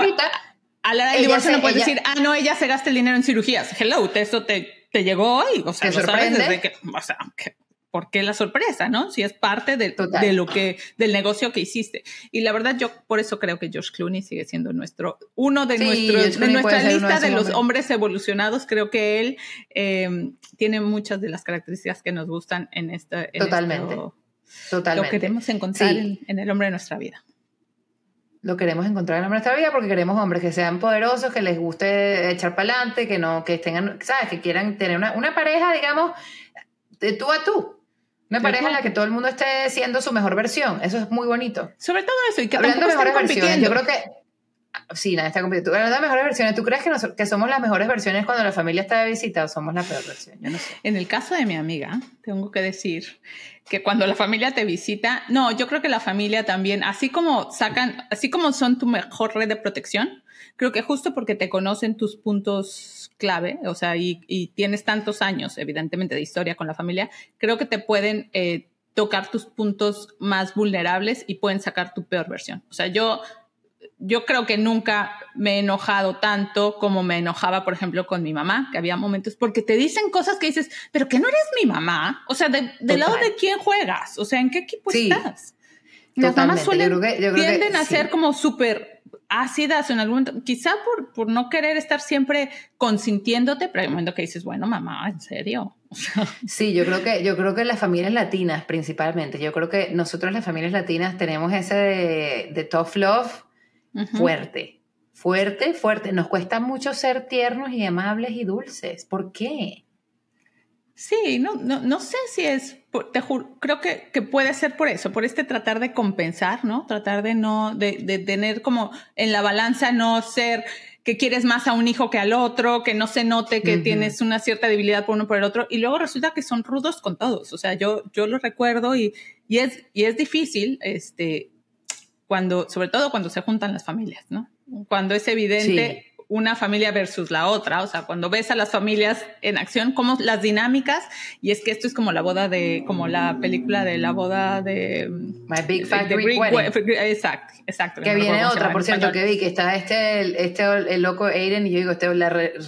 a la hora del divorcio no puedes decir, ah, no, ella se gasta el dinero en cirugías. Hello, eso te te llegó hoy, o sea, lo sabes desde que, o sea, ¿por qué la sorpresa, no? Si es parte de, de, lo que, del negocio que hiciste. Y la verdad, yo por eso creo que George Clooney sigue siendo nuestro, uno de nuestros, de nuestra lista de, los hombres evolucionados. Creo que él eh, tiene muchas de las características que nos gustan en esta. Totalmente. Totalmente. Lo queremos encontrar en el hombre de nuestra vida lo queremos encontrar en nuestra vida porque queremos hombres que sean poderosos, que les guste echar para adelante, que no, que tengan, ¿sabes? Que quieran tener una, una pareja, digamos, de tú a tú. Una pareja en la que todo el mundo esté siendo su mejor versión. Eso es muy bonito. Sobre todo eso. Y que Hablando de mejores versiones, yo creo que Sí, nadie está compitiendo. Hablando de mejores versiones, ¿tú crees que, somos las mejores versiones cuando la familia está de visita o somos la peor versión? En el caso de mi amiga, tengo que decir que cuando la familia te visita, no, yo creo que la familia también, así como sacan, así como son tu mejor red de protección, creo que justo porque te conocen tus puntos clave, o sea, y, tienes tantos años, evidentemente, de historia con la familia, creo que te pueden eh, tocar tus puntos más vulnerables y pueden sacar tu peor versión. O sea, yo yo creo que nunca me he enojado tanto como me enojaba, por ejemplo, con mi mamá, que había momentos, porque te dicen cosas que dices, pero que no eres mi mamá. O sea, ¿del lado de quién juegas? O sea, ¿en qué equipo estás? Las mamás suelen, tienden a ser como súper ácidas en algún momento, quizá por, por no querer estar siempre consintiéndote, pero hay un momento que dices, bueno, mamá, en serio. [LAUGHS] Sí, yo creo que yo creo que las familias latinas principalmente, yo creo que nosotros las familias latinas tenemos ese de, de tough love fuerte, fuerte, fuerte. Nos cuesta mucho ser tiernos y amables y dulces. ¿Por qué? Sí, no, no, no sé si es, te juro, creo que, que, puede ser por eso, por este tratar de compensar, ¿no? Tratar de no, de, de tener como en la balanza no ser que quieres más a un hijo que al otro, que no se note que tienes una cierta debilidad por uno por el otro, y luego resulta que son rudos con todos. O sea, yo, yo lo recuerdo y, y, es, y es difícil, este, cuando, sobre todo cuando se juntan las familias, ¿no? Cuando es evidente una familia versus la otra, o sea, cuando ves a las familias en acción, como las dinámicas, y es que esto es como la boda de, como la película de la boda de... My Big Fat Greek, Wedding. Exacto, exacto. Que viene otra, por cierto, que vi, que está este, este el loco Aiden, y yo digo, este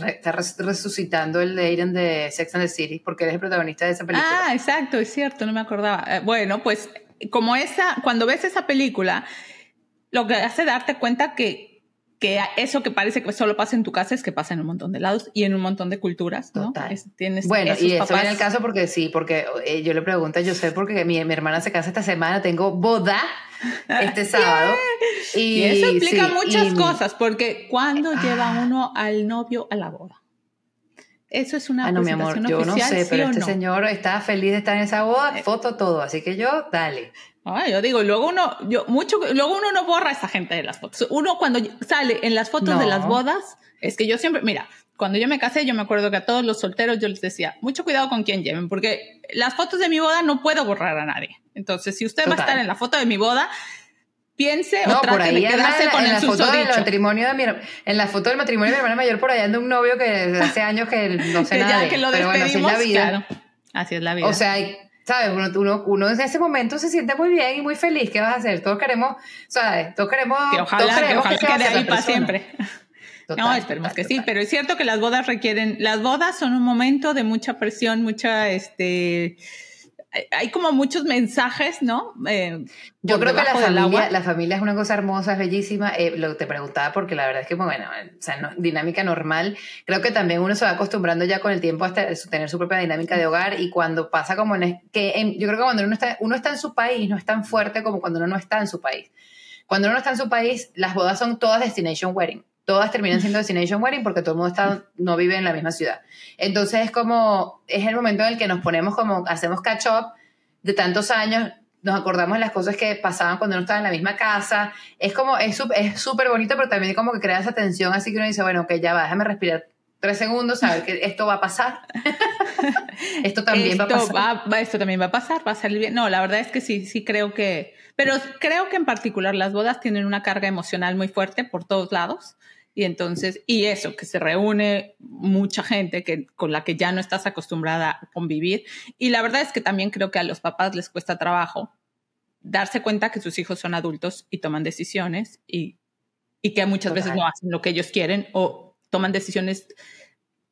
está resucitando el de Aiden de Sex and the City, porque él es el protagonista de esa película. Ah, exacto, es cierto, no me acordaba. Eh, bueno, pues como esa, cuando ves esa película, lo que hace darte cuenta que, que eso que parece que solo pasa en tu casa es que pasa en un montón de lados y en un montón de culturas, ¿no? tienes bueno, y eso viene el caso porque sí, porque eh, yo le pregunto, yo sé porque mi, mi hermana se casa esta semana, tengo boda este [LAUGHS] sábado. Y, eso implica muchas cosas, porque cuando lleva ah. uno al novio a la boda? Eso es una ah, no, mi amor, yo no sé, pero este señor está feliz de estar en esa boda, eh. foto todo, así que yo, dale. Ay, yo digo, luego uno, yo mucho, luego uno no borra a esa gente de las fotos. Uno cuando sale en las fotos de las bodas, es que yo siempre, mira, cuando yo me casé, yo me acuerdo que a todos los solteros yo les decía, mucho cuidado con quién lleven, porque las fotos de mi boda no puedo borrar a nadie. Entonces, si usted va a estar en la foto de mi boda, piense o trate de quedarse con el foto del matrimonio de mi, en la foto del matrimonio de mi hermana mayor por allá anda un novio que hace años que no sé nada [LAUGHS] ya, que lo pero bueno, así es la vida. claro, así es la vida. O sea sabes uno, uno, uno, en ese momento se siente muy bien y muy feliz. Qué vas a hacer todos queremos sabes todos queremos que ojalá, todos que, ojalá quede ahí para siempre. No, esperemos que sí, pero es cierto que las bodas requieren, las bodas son un momento de mucha presión, mucha, este, hay como muchos mensajes, ¿no? Eh, Yo creo que la familia, la familia es una cosa hermosa, es bellísima. Eh, lo te preguntaba porque la verdad es que, bueno, o sea, dinámica normal. Creo que también uno se va acostumbrando ya con el tiempo a tener su propia dinámica de hogar y cuando pasa como en, que yo creo que cuando uno está, uno está en su país no es tan fuerte como cuando uno no está en su país. Cuando uno no está en su país, las bodas son todas destination wedding todas terminan siendo destination wedding porque todo el mundo está, no vive en la misma ciudad. Entonces es como, es el momento en el que nos ponemos como, hacemos catch up de tantos años, nos acordamos de las cosas que pasaban cuando uno estaba en la misma casa. Es como, es súper bonito, pero también como que crea esa tensión, así que uno dice, bueno, ok, ya va, déjame respirar tres segundos, saber que esto va a pasar. [LAUGHS] esto también va a pasar. esto también va a pasar, va a salir bien. No, la verdad es que sí, sí creo que, pero creo que en particular las bodas tienen una carga emocional muy fuerte por todos lados. Y entonces, y eso, que se reúne mucha gente que, con la que ya no estás acostumbrada a convivir. Y la verdad es que también creo que a los papás les cuesta trabajo darse cuenta que sus hijos son adultos y toman decisiones y, y que muchas veces no hacen lo que ellos quieren o toman decisiones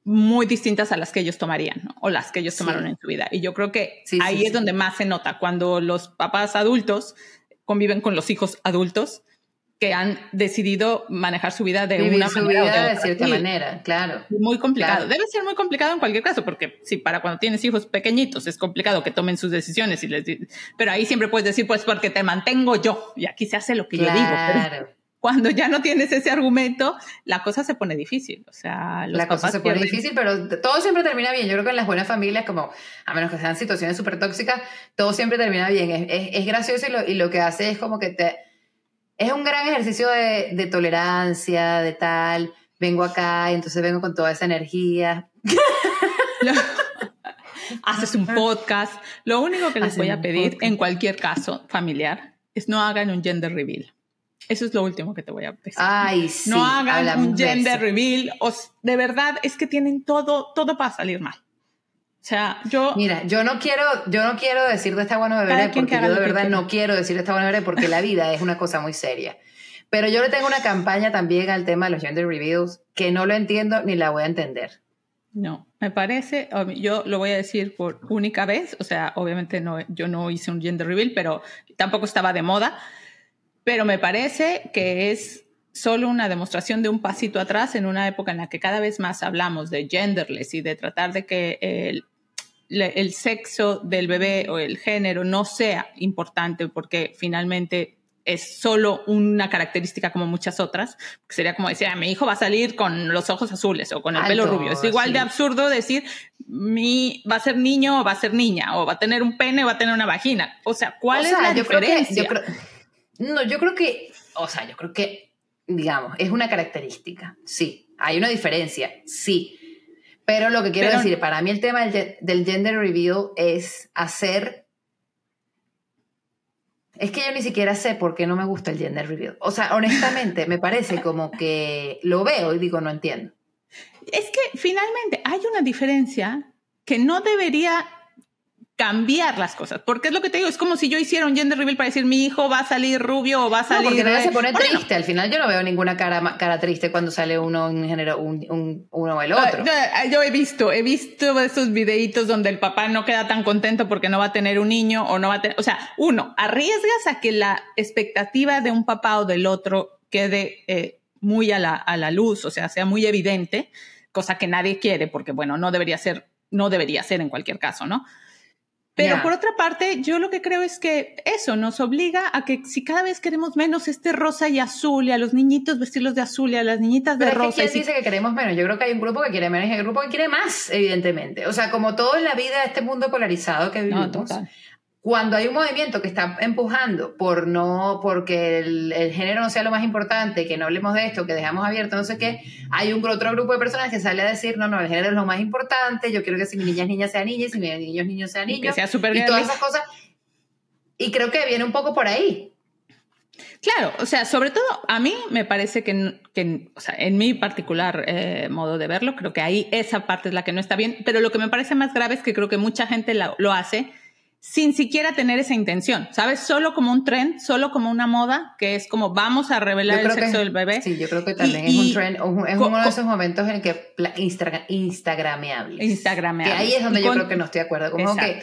muy distintas a las que ellos tomarían o las que ellos tomaron en su vida. Y yo creo que ahí es donde más se nota cuando los papás adultos conviven con los hijos adultos que han decidido manejar su vida de una manera de, cierta manera, claro. Muy complicado. Debe ser muy complicado en cualquier caso, porque si para cuando tienes hijos pequeñitos es complicado que tomen sus decisiones y les pero ahí siempre puedes decir pues porque te mantengo yo y aquí se hace lo que yo digo. Pero [LAUGHS] cuando ya no tienes ese argumento, la cosa se pone difícil. O sea, la cosa se pone difícil, pero todo siempre termina bien. Yo creo que en las buenas familias, como a menos que sean situaciones súper tóxicas, todo siempre termina bien. Es, es, gracioso y lo, y lo que hace es como que te es un gran ejercicio de, tolerancia, de tal. Vengo acá y entonces vengo con toda esa energía. [LAUGHS] Haces un podcast. Lo único que les voy a pedir, en cualquier caso familiar, es no hagan un gender reveal. Eso es lo último que te voy a decir. Ay, sí, no hagan un gender reveal. de verdad es que tienen todo, todo para salir mal. O sea, yo... Mira, yo no quiero, yo no quiero decir de esta bueno bebé porque yo de verdad no quiero decir de esta bueno bebé porque la vida es una cosa muy seria. Pero yo le tengo una campaña también al tema de los gender reviews que no lo entiendo ni la voy a entender. No, me parece, yo lo voy a decir por única vez, o sea, obviamente no, yo no hice un gender reveal, pero tampoco estaba de moda, pero me parece que es solo una demostración de un pasito atrás en una época en la que cada vez más hablamos de genderless y de tratar de que el, el sexo del bebé o el género no sea importante porque finalmente es solo una característica como muchas otras, sería como decir, ah, mi hijo va a salir con los ojos azules o con el pelo rubio. Es igual de absurdo decir, mi va a ser niño o va a ser niña, o va a tener un pene o va a tener una vagina. O sea, ¿cuál es la diferencia? no, yo creo que, o sea, yo creo que, digamos, es una característica, sí. Hay una diferencia, sí pero lo que quiero decir, para mí el tema del, gender reveal es hacer... Es que yo ni siquiera sé por qué no me gusta el gender reveal. O sea, honestamente, me parece como que lo veo y digo, no entiendo. Es que finalmente hay una diferencia que no debería cambiar las cosas. Porque es lo que te digo, es como si yo hiciera un gender reveal para decir mi hijo va a salir rubio o va a salir. No, porque nadie se pone triste. Al final yo no veo ninguna cara, cara triste cuando sale uno en género, un, uno o el otro. Yo, he visto, he visto esos videitos donde el papá no queda tan contento porque no va a tener un niño o no va a tener. O sea, uno, arriesgas a que la expectativa de un papá o del otro quede eh, muy a la, a la luz, o sea, sea muy evidente, cosa que nadie quiere, porque bueno, no debería ser, no debería ser en cualquier caso, ¿no? Pero por otra parte, yo lo que creo es que eso nos obliga a que si cada vez queremos menos este rosa y azul y a los niñitos vestirlos de azul y a las niñitas de rosa. ¿Quién dice que queremos menos? Yo creo que hay un grupo que quiere menos y hay un grupo que quiere más, evidentemente. O sea, como todo en la vida, este mundo polarizado que vivimos. No, cuando hay un movimiento que está empujando por no, porque el, género no sea lo más importante, que no hablemos de esto, que dejamos abierto, no sé qué, hay un otro grupo de personas que sale a decir, no, no, el género es lo más importante, yo quiero que si mi niña es niña sea niña, y si mi niño es niño sea niño. Que sea super Y todas esas cosas. Y creo que viene un poco por ahí. Claro, o sea, sobre todo a mí me parece que, que o sea, en mi particular eh, modo de verlo, creo que ahí esa parte es la que no está bien, pero lo que me parece más grave es que creo que mucha gente lo hace sin siquiera tener esa intención, ¿sabes? Solo como un trend, solo como una moda, que es como vamos a revelar el sexo del bebé. Sí, yo creo que también es un trend, es uno de esos momentos en el que Instagram, Instagrameables. Instagrameables. Que ahí es donde yo creo que no estoy de acuerdo. Como que,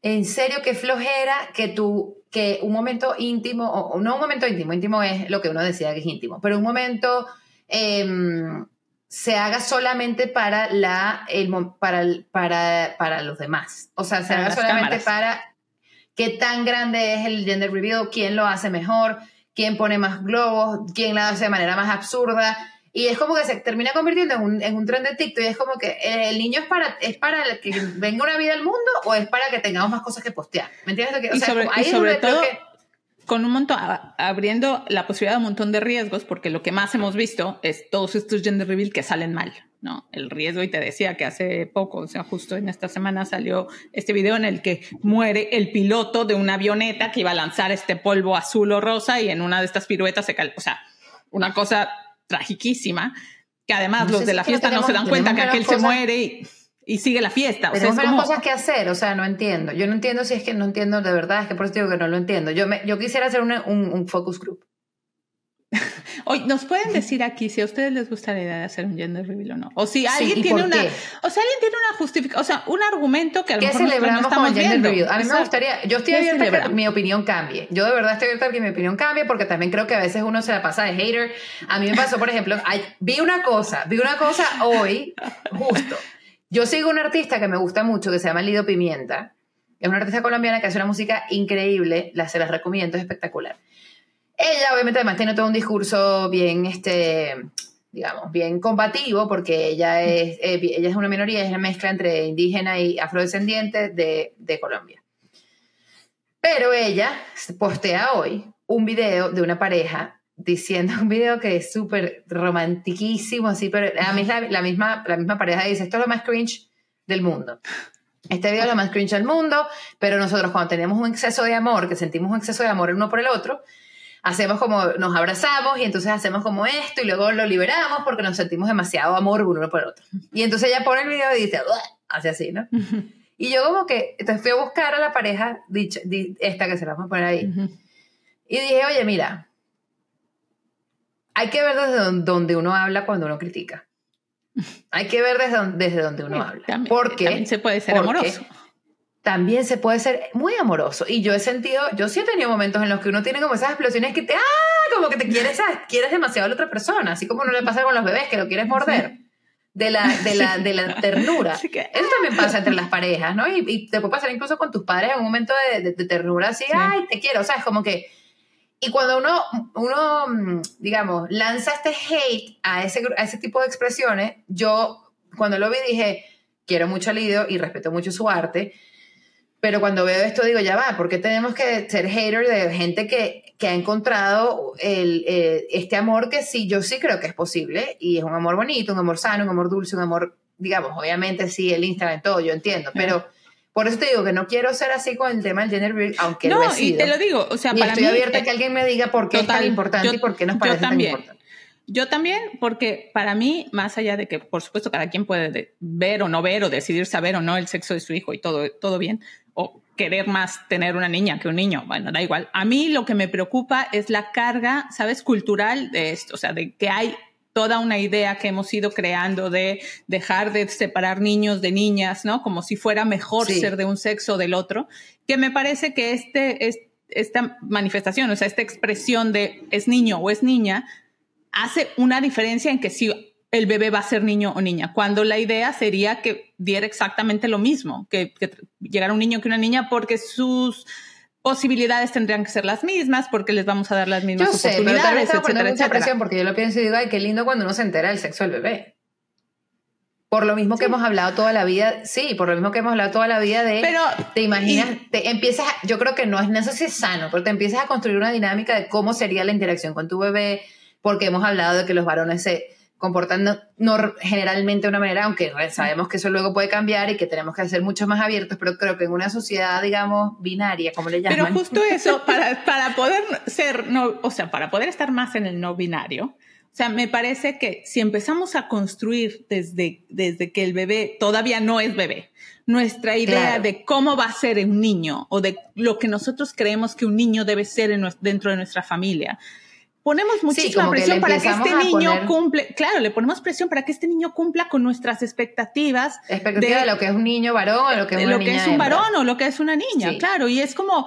en serio, qué flojera que tú, que un momento íntimo, o no un momento íntimo, íntimo es lo que uno decía que es íntimo, pero un momento... Em, se haga solamente para, la, el, para, para, para los demás. O sea, se haga solamente para qué tan grande es el gender reveal, quién lo hace mejor, quién pone más globos, quién lo hace de manera más absurda. Y es como que se termina convirtiendo en un, en un tren de TikTok y es como que el niño es para, es para que venga una vida al mundo o es para que tengamos más cosas que postear. ¿Me entiendes? y sobre, y sobre todo, con un montón, abriendo la posibilidad de un montón de riesgos, porque lo que más hemos visto es todos estos gender reveal que salen mal, ¿no? El riesgo, y te decía que hace poco, o sea, justo en esta semana salió este video en el que muere el piloto de una avioneta que iba a lanzar este polvo azul o rosa y en una de estas piruetas se cae, o sea, una cosa tragiquísima, que además los de la fiesta no se dan cuenta que aquel se muere y y sigue la fiesta. O sea, cosas que hacer, o sea, no entiendo. Yo no entiendo si es que no entiendo de verdad, es que por eso digo que no lo entiendo. Yo, me, yo quisiera hacer un, un, focus group. [LAUGHS] Hoy nos pueden decir aquí si a ustedes les gusta la idea de hacer un gender reveal o no. O si alguien tiene una, o si alguien tiene una justificación, o sea, un argumento que a lo mejor celebramos no estamos gender reveal? A mí me gustaría, yo estoy abierta a que mi opinión cambie. Yo de verdad estoy abierta a que mi opinión cambie porque también creo que a veces uno se la pasa de hater. A mí me pasó, por ejemplo, vi una cosa, vi una cosa hoy, justo. Yo sigo un artista que me gusta mucho, que se llama Lido Pimienta. Es una artista colombiana que hace una música increíble, la, se las recomiendo, es espectacular. Ella, obviamente, además tiene todo un discurso bien, este, digamos, bien combativo, porque ella es, eh, ella es una minoría, es una mezcla entre indígena y afrodescendiente de, de Colombia. Pero ella postea hoy un video de una pareja diciendo un video que es súper romantiquísimo, así, pero a mí la, la, misma, la misma pareja dice, esto es lo más cringe del mundo. Este video es lo más cringe del mundo, pero nosotros cuando tenemos un exceso de amor, que sentimos un exceso de amor el uno por el otro, hacemos como, nos abrazamos y entonces hacemos como esto y luego lo liberamos porque nos sentimos demasiado amor uno por el otro. Y entonces ella pone el video y dice, hace así, ¿no? Y yo como que, entonces fui a buscar a la pareja, dicha, esta que se la vamos a poner ahí, y dije, oye, mira, hay que ver desde donde uno habla cuando uno critica. Hay que ver desde, desde donde uno habla. También, porque también se puede ser amoroso. También se puede ser muy amoroso. Y yo he sentido, yo sí he tenido momentos en los que uno tiene como esas explosiones que te, ah, como que te quieres, quieres demasiado a la otra persona, así como no le pasa con los bebés, que lo quieres morder. De la, de la, de la ternura. Eso también pasa entre las parejas, ¿no? Y, te puede pasar incluso con tus padres en un momento de, de ternura, así, ay, te quiero. O sea, es como que y cuando uno, uno, mm, digamos, lanza este hate a ese, a ese tipo de expresiones, yo cuando lo vi dije, quiero mucho a Lidio y respeto mucho su arte, pero cuando veo esto digo, ya va, ¿por qué tenemos que ser hater de gente que, que ha encontrado el, eh, este amor que sí, yo sí creo que es posible y es un amor bonito, un amor sano, un amor dulce, un amor, digamos, obviamente sí, el Instagram, todo, yo entiendo, pero por eso te digo que no quiero ser así con el tema del gender reveal, aunque no, lo he y te lo digo, o sea, para estoy abierta a que alguien me diga por qué es tan importante y por qué nos parece tan importante. Yo también, porque para mí, más allá de que, por supuesto, cada quien puede ver o no ver o decidir saber o no el sexo de su hijo y todo, todo bien, o querer más tener una niña que un niño, bueno, da igual. A mí lo que me preocupa es la carga, ¿sabes?, cultural de esto, o sea, de que hay toda una idea que hemos ido creando de dejar de separar niños de niñas, ¿no? Como si fuera mejor ser de un sexo o del otro, que me parece que este, esta manifestación, o sea, esta expresión de es niño o es niña, hace una diferencia en que si el bebé va a ser niño o niña, cuando la idea sería que diera exactamente lo mismo, que, que llegara un niño que una niña, porque sus posibilidades tendrían que ser las mismas porque les vamos a dar las mismas yo sé, pero etcétera, mucha presión porque yo lo pienso y digo, ay, qué lindo cuando uno se entera del sexo del bebé. Por lo mismo que hemos hablado toda la vida, sí, por lo mismo que hemos hablado toda la vida de, pero, te imaginas, te empiezas, yo creo que no es, no sé si es sano, pero te empiezas a construir una dinámica de cómo sería la interacción con tu bebé, porque hemos hablado de que los varones se, comportando generalmente de una manera, aunque sabemos que eso luego puede cambiar y que tenemos que ser mucho más abiertos, pero creo que en una sociedad, digamos, binaria, como le llaman. Pero justo [LAUGHS] eso, para, para poder ser, no, o sea, para poder estar más en el no binario, o sea, me parece que si empezamos a construir desde, desde que el bebé todavía no es bebé, nuestra idea de cómo va a ser un niño o de lo que nosotros creemos que un niño debe ser dentro de nuestra familia, ponemos muchísima presión para que este niño cumple, claro, le ponemos presión para que este niño cumpla con nuestras expectativas. Expectativa de, lo que es un niño varón o lo que es una lo que es un varón o lo que es una niña, claro, y es como,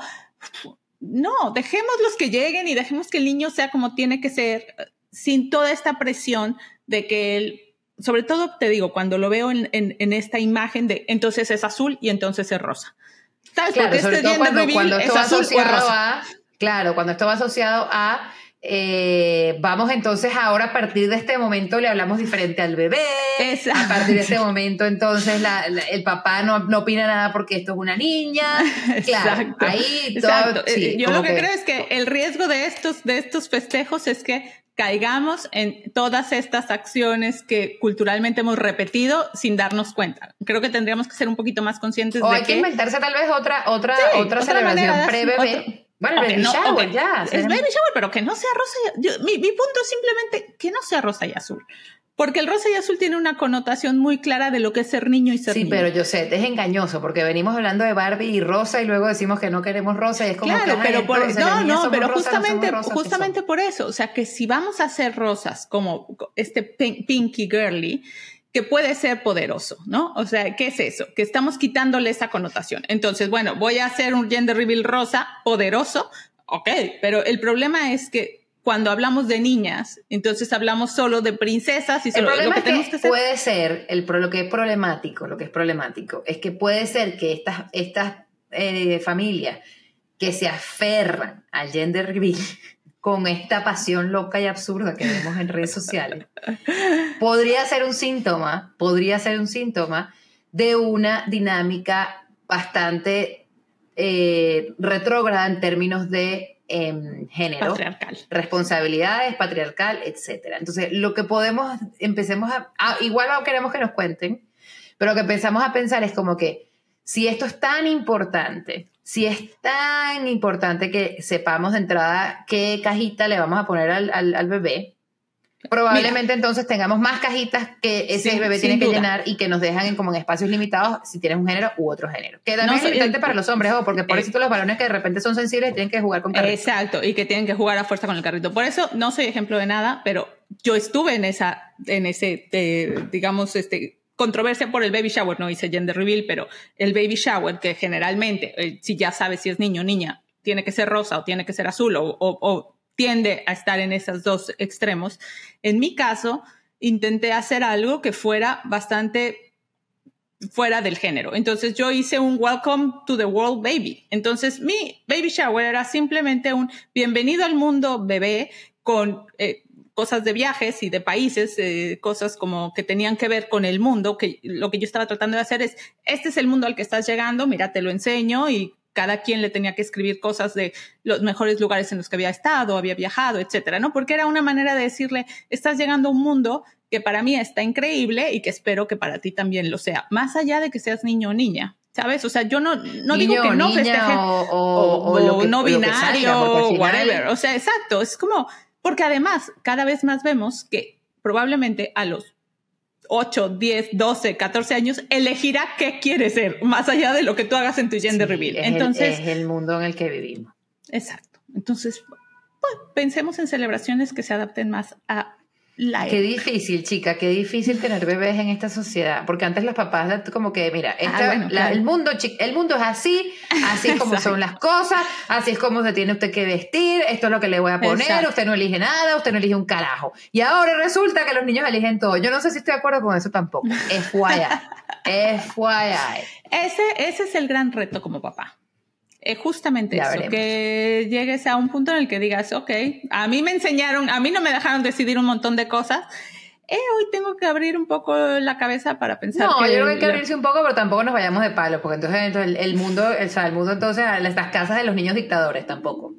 no, dejemos los que lleguen y dejemos que el niño sea como tiene que ser, sin toda esta presión de que él, sobre todo te digo, cuando lo veo en, esta imagen de entonces es azul y entonces es rosa. ¿Sabes? Claro, Porque este cuando, cuando esto va asociado a, claro, cuando esto va asociado a eh, vamos entonces ahora a partir de este momento le hablamos diferente al bebé. A partir de este momento entonces el papá no, no, opina nada porque esto es una niña. [LAUGHS] Claro, ahí todo, eh, Yo lo que, creo es que el riesgo de estos, de estos festejos es que caigamos en todas estas acciones que culturalmente hemos repetido sin darnos cuenta. Creo que tendríamos que ser un poquito más conscientes o de hay que, inventarse tal vez otra otra otra, celebración pre-bebé bueno, el baby shower, ya. Es baby shower, pero que no sea rosa y azul. mi, mi, punto es simplemente que no sea rosa y azul. Porque el rosa y azul tiene una connotación muy clara de lo que es ser niño y ser niño. Sí, pero yo sé, es engañoso porque venimos hablando de Barbie y rosa y luego decimos que no queremos rosa y es como claro, que, pero por, no, no, pero justamente, justamente por eso, o sea, que si vamos a hacer rosas como este pinky girly, que puede ser poderoso, ¿no? O sea, ¿qué es eso? Que estamos quitándole esa connotación. Entonces, bueno, voy a hacer un gender reveal rosa poderoso, ok, pero el problema es que cuando hablamos de niñas, entonces hablamos solo de princesas y solo el lo que, tenemos que, puede ser, el, lo que es problemático, lo que es problemático, es que puede ser que estas, estas eh, familias que se aferran al gender reveal con esta pasión loca y absurda que vemos en redes sociales, podría ser un síntoma, podría ser un síntoma de una dinámica bastante eh, retrógrada en términos de em, género, patriarcal. responsabilidades, patriarcal, etc. Entonces, lo que podemos, empecemos a, igual queremos que nos cuenten, pero lo que empezamos a pensar es como que si esto es tan importante, si es tan importante que sepamos de entrada qué cajita le vamos a poner al, bebé, probablemente entonces tengamos más cajitas que ese bebé tiene que llenar y que nos dejan en, como en espacios limitados si tienes un género u otro género. Que también es importante para los hombres, porque por eso los varones que de repente son sensibles tienen que jugar con carrito. Exacto, y que tienen que jugar a fuerza con el carrito. Por eso no soy ejemplo de nada, pero yo estuve en esa, en ese, eh, digamos, este controversia por el baby shower, no hice gender reveal, pero el baby shower, que generalmente, eh, si ya sabes si es niño o niña, tiene que ser rosa o tiene que ser azul o, tiende a estar en esos dos extremos. En mi caso, intenté hacer algo que fuera bastante fuera del género. Entonces yo hice un Welcome to the World Baby. Entonces mi baby shower era simplemente un bienvenido al mundo bebé con eh, cosas de viajes y de países, eh, cosas como que tenían que ver con el mundo, que lo que yo estaba tratando de hacer es, este es el mundo al que estás llegando, mira, te lo enseño y cada quien le tenía que escribir cosas de los mejores lugares en los que había estado, había viajado, etcétera, ¿no? Porque era una manera de decirle, estás llegando a un mundo que para mí está increíble y que espero que para ti también lo sea, más allá de que seas niño o niña. ¿Sabes? O sea, yo no, no digo que no festeje o, no binario o whatever. O sea, exacto. Es como, porque además, cada vez más vemos que probablemente a los 8, 10, 12, 14 años elegirá qué quiere ser, más allá de lo que tú hagas en tu gender reveal. Entonces, es el mundo en el que vivimos. Exacto. Entonces, pues, pensemos en celebraciones que se adapten más a Qué difícil, chica, qué difícil tener bebés en esta sociedad, porque antes los papás como que, mira, ah, el mundo el mundo es así, así es como son las cosas, así es como se tiene usted que vestir, esto es lo que le voy a poner, usted no elige nada, usted no elige un carajo. Y ahora resulta que los niños eligen todo. Yo no sé si estoy de acuerdo con eso tampoco. FYI. FYI. [LAUGHS] Ese, ese es el gran reto como papá. Es justamente eso, que llegues a un punto en el que digas, ok, a mí me enseñaron, a mí no me dejaron decidir un montón de cosas, eh, hoy tengo que abrir un poco la cabeza para pensar. No, yo creo que hay que abrirse un poco, pero tampoco nos vayamos de palo, porque entonces, el, mundo, o sea, el mundo entonces, las casas de los niños dictadores tampoco.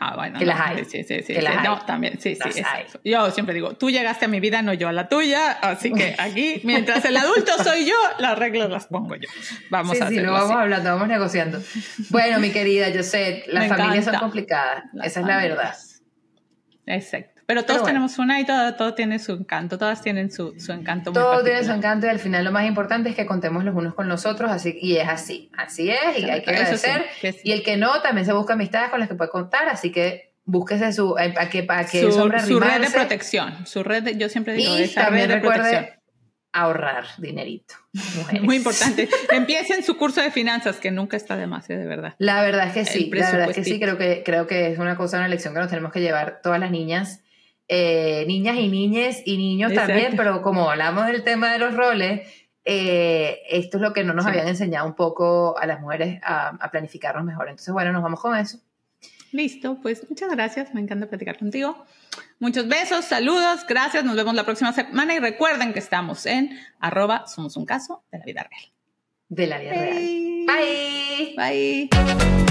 Ah, bueno. Que las hay. Sí, sí, sí. No, también, sí, sí. Yo siempre digo, tú llegaste a mi vida, no yo a la tuya, así que [LAUGHS] aquí, mientras el adulto soy yo, las reglas las pongo yo. Vamos a hacerlo Sí, lo vamos hablando, vamos negociando. Bueno, mi querida, yo sé, las familias son complicadas, esa es la verdad. Exacto. Pero todos tenemos una y todo, todo tiene su encanto, todas tienen su, su encanto. todo tiene su encanto y al final lo más importante es que contemos los unos con los otros así, y es así, así es y hay que agradecer. Y el que no, también se busca amistades con las que puede contar, así que búsquese su, a, que, a que su, su red de protección, su red de, yo siempre digo, esa red de protección ahorrar dinerito. [LAUGHS] Muy importante. Empiecen su curso de finanzas, que nunca está de más, ¿eh? de verdad. La verdad es que sí, la verdad es que sí, creo que, creo que es una cosa, una lección que nos tenemos que llevar todas las niñas eh, niñas y niñes y niños Exacto. también, pero como hablamos del tema de los roles, eh, esto es lo que no nos sí. habían enseñado un poco a las mujeres a, a, planificarnos mejor. Entonces, bueno, nos vamos con eso. Listo, pues muchas gracias, me encanta platicar contigo. Muchos besos, saludos, gracias, nos vemos la próxima semana y recuerden que estamos en arroba somos un caso de la vida real. De la vida Bye. real. Bye. Bye.